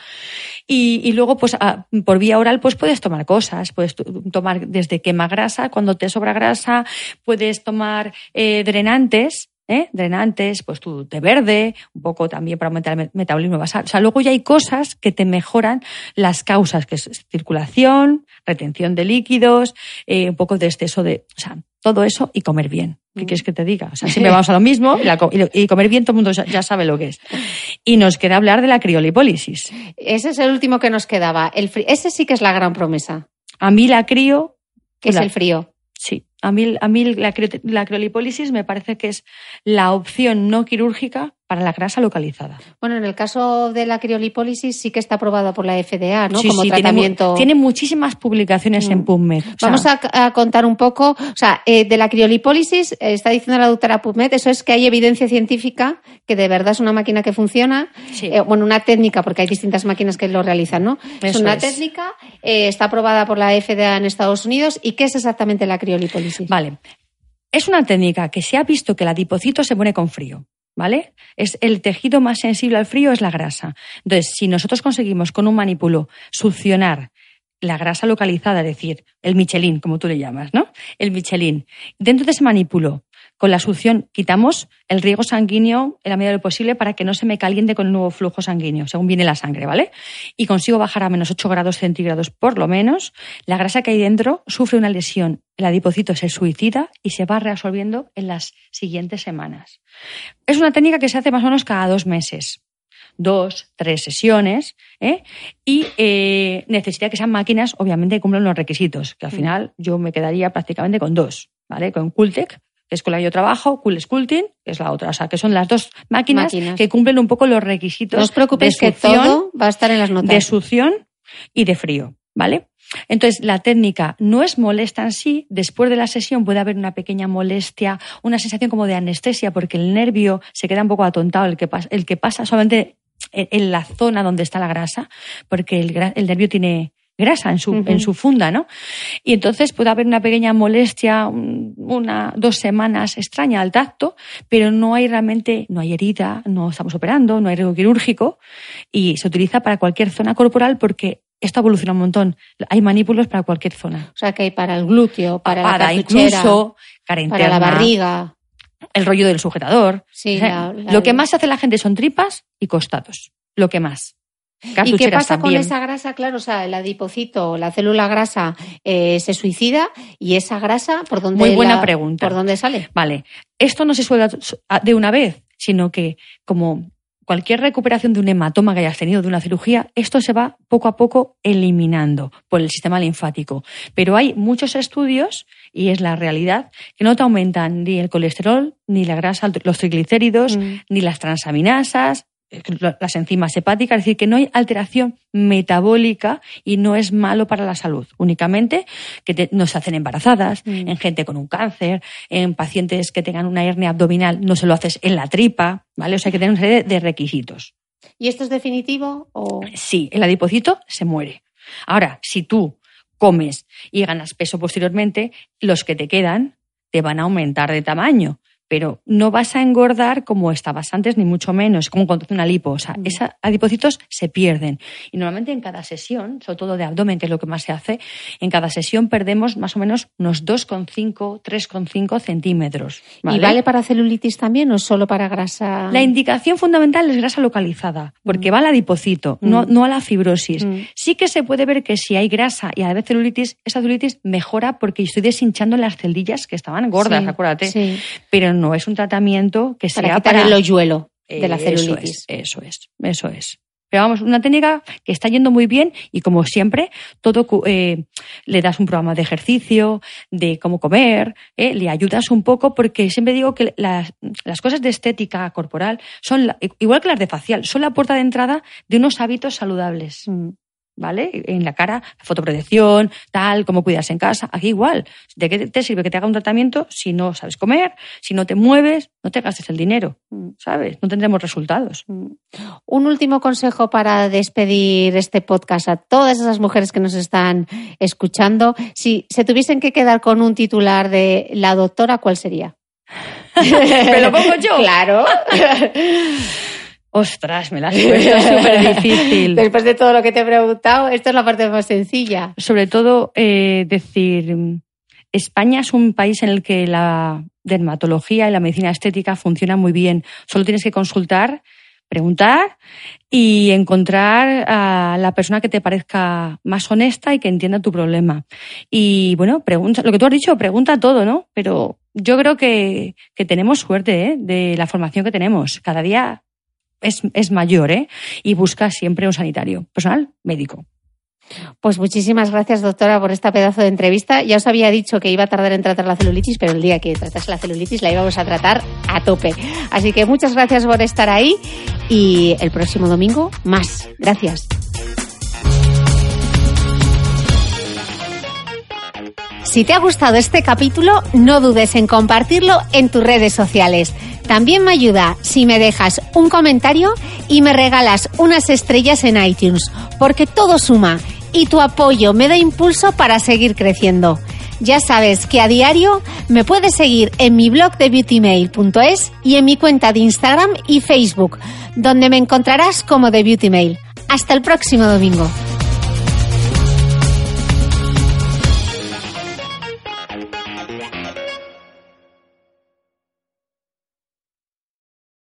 Speaker 2: Y, y luego, pues a- por vía oral, pues puedes tomar cosas. Puedes tomar desde quema grasa, cuando te sobra grasa, puedes tomar eh, drenantes. ¿eh? Drenantes, pues tu té verde, un poco también para aumentar el me- metabolismo basal. O sea, luego ya hay cosas que te mejoran las causas, que es circulación, retención de líquidos, eh, un poco de exceso de, o sea, todo eso y comer bien. ¿Qué quieres que te diga? O sea, siempre vamos a lo mismo y, la comer bien todo el mundo ya- sabe lo que es. Y nos queda hablar de la criolipólisis.
Speaker 1: Ese es el último que nos quedaba. El Ese sí que es la gran promesa,
Speaker 2: A mí la crío,
Speaker 1: que es
Speaker 2: La-
Speaker 1: el frío.
Speaker 2: sí, a mí, a mí la, crio- la criolipólisis me parece que es la opción no quirúrgica para la grasa localizada.
Speaker 1: Bueno, en el caso de la criolipólisis sí que está aprobada por la FDA, ¿no?
Speaker 2: Sí,
Speaker 1: Como
Speaker 2: sí,
Speaker 1: tratamiento.
Speaker 2: Tiene, muchísimas publicaciones
Speaker 1: Mm.
Speaker 2: en PubMed. O sea,
Speaker 1: Vamos a, a contar un poco, o sea, eh, de la criolipólisis, eh, está diciendo la doctora PubMed, eso es que hay evidencia científica que de verdad es una máquina que funciona,
Speaker 2: Sí.
Speaker 1: eh, bueno, una técnica, porque hay distintas máquinas que lo realizan, ¿no? es una
Speaker 2: es.
Speaker 1: técnica, está aprobada por la FDA en Estados Unidos, ¿y qué es exactamente la criolipólisis?
Speaker 2: Vale. Es una técnica que se ha visto que el adipocito se pone con frío. ¿Vale? Es el tejido más sensible al frío es la grasa. Entonces, si nosotros conseguimos con un manipulo succionar la grasa localizada, es decir, el Michelin, como tú le llamas, ¿no? El Michelin. Dentro de ese manipulo, con la succión, quitamos el riego sanguíneo en la medida de lo posible para que no se me caliente con el nuevo flujo sanguíneo, según viene la sangre, ¿vale? Y consigo bajar a menos 8 grados centígrados por lo menos. La grasa que hay dentro sufre una lesión, el adipocito se suicida y se va reabsorbiendo en las siguientes semanas. Es una técnica que se hace más o menos cada dos meses dos, tres sesiones, ¿eh? y eh, necesita que sean máquinas, obviamente, que cumplan los requisitos, que al final yo me quedaría prácticamente con dos, ¿vale? Con Cultec, que es con la que yo trabajo, Cool Sculpting, que es la otra, o sea, que son las dos máquinas,
Speaker 1: Máquinas.
Speaker 2: que cumplen un poco los requisitos
Speaker 1: no os preocupéis
Speaker 2: de
Speaker 1: que todo va a estar en las notas.
Speaker 2: de succión y de frío, ¿vale? Entonces, la técnica no es molesta en sí. Después de la sesión puede haber una pequeña molestia, una sensación como de anestesia, porque el nervio se queda un poco atontado, el que pasa, el que pasa solamente en, la zona donde está la grasa, porque el nervio tiene grasa en su,
Speaker 1: Ujú.
Speaker 2: en su funda, ¿no? Y entonces puede haber una pequeña molestia, un- una, dos semanas extraña al tacto, pero no hay realmente, no hay herida, no estamos operando, no hay riesgo quirúrgico y se utiliza para cualquier zona corporal porque esto evoluciona un montón. Hay manípulos para cualquier zona.
Speaker 1: O sea, que hay para el glúteo, para la
Speaker 2: Papada,
Speaker 1: cartuchera,
Speaker 2: incluso cara
Speaker 1: para la
Speaker 2: interna,
Speaker 1: barriga.
Speaker 2: el rollo del sujetador.
Speaker 1: Sí,
Speaker 2: O sea,
Speaker 1: la- la-
Speaker 2: Lo que más hace la gente son tripas y costados. Lo que más.
Speaker 1: ¿Y qué pasa con esa grasa? Claro, o sea, el adipocito, la célula grasa eh, se suicida y esa grasa, ¿por dónde
Speaker 2: Muy buena
Speaker 1: la-
Speaker 2: pregunta.
Speaker 1: ¿Por dónde sale?
Speaker 2: Vale, esto no se suele dar de una vez, sino que como cualquier recuperación de un hematoma que hayas tenido de una cirugía, esto se va poco a poco eliminando por el sistema linfático. Pero hay muchos estudios, y es la realidad, que no te aumentan ni el colesterol, ni la grasa, los triglicéridos,
Speaker 1: Mm.
Speaker 2: ni las transaminasas, las enzimas hepáticas, es decir, que no hay alteración metabólica y no es malo para la salud. Únicamente que te- no se hacen embarazadas,
Speaker 1: Mm.
Speaker 2: en gente con un cáncer, en pacientes que tengan una hernia abdominal, no se lo haces en la tripa, ¿vale? O sea, hay que tener una serie de requisitos.
Speaker 1: ¿Y esto es definitivo? O...
Speaker 2: Sí, el adipocito se muere. Ahora, si tú comes y ganas peso posteriormente, los que te quedan te van a aumentar de tamaño. Pero no vas a engordar como estabas antes, ni mucho menos, como cuando haces una lipo. O sea,
Speaker 1: Mm.
Speaker 2: esos adipocitos se pierden. Y normalmente en cada sesión, sobre todo de abdomen, que es lo que más se hace, en cada sesión perdemos más o menos unos 2,5, 3,5 centímetros.
Speaker 1: ¿Y vale para celulitis también o solo para grasa?
Speaker 2: La indicación fundamental es grasa localizada, porque va al adipocito, no,
Speaker 1: Mm.
Speaker 2: no a la fibrosis.
Speaker 1: Mm.
Speaker 2: Sí que se puede ver que si hay grasa y a la vez celulitis, esa celulitis mejora porque estoy deshinchando las celdillas que estaban gordas,
Speaker 1: Sí,
Speaker 2: acuérdate.
Speaker 1: sí.
Speaker 2: Pero no es un tratamiento que
Speaker 1: Para
Speaker 2: sea
Speaker 1: quitar
Speaker 2: para
Speaker 1: el hoyuelo de la
Speaker 2: Eso
Speaker 1: celulitis.
Speaker 2: es, eso es, eso es. Pero vamos, una técnica que está yendo muy bien y como siempre, todo eh, le das un programa de ejercicio, de cómo comer, eh, le ayudas un poco porque siempre digo que las, las cosas de estética corporal son, igual que las de facial, son la puerta de entrada de unos hábitos saludables. Mm. ¿Vale? En la cara, fotoprotección, tal, cómo cuidas en casa. Aquí igual. ¿De qué te sirve que te haga un tratamiento si no sabes comer, si no te mueves, no te gastes el dinero. ¿sabes? No tendremos resultados. Mm.
Speaker 1: Un último consejo para despedir este podcast a todas esas mujeres que nos están escuchando. Si se tuviesen que quedar con un titular de la doctora, ¿cuál sería?
Speaker 2: ¿Me lo pongo yo?
Speaker 1: Claro.
Speaker 2: Ostras, me la has puesto súper difícil.
Speaker 1: Después de todo lo que te he preguntado, esta es la parte más sencilla.
Speaker 2: Sobre todo, eh, decir, España es un país en el que la dermatología y la medicina estética funcionan muy bien. Solo tienes que consultar, preguntar y encontrar a la persona que te parezca más honesta y que entienda tu problema. Y bueno, pregunta, lo que tú has dicho, pregunta todo, ¿no? Pero yo creo que, que tenemos suerte ¿eh? de la formación que tenemos. Cada día es, mayor ¿eh? y busca siempre un sanitario personal médico.
Speaker 1: Pues muchísimas gracias, doctora, por esta pedazo de entrevista. Ya os había dicho que iba a tardar en tratar la celulitis, pero el día que tratase la celulitis la íbamos a tratar a tope. Así que muchas gracias por estar ahí y el próximo domingo más. Gracias. Si te ha gustado este capítulo, no dudes en compartirlo en tus redes sociales. También me ayuda si me dejas un comentario y me regalas unas estrellas en iTunes, porque todo suma y tu apoyo me da impulso para seguir creciendo. Ya sabes que a diario me puedes seguir en mi blog de beautymail.es y en mi cuenta de Instagram y Facebook, donde me encontrarás como de Beautymail. Hasta el próximo domingo.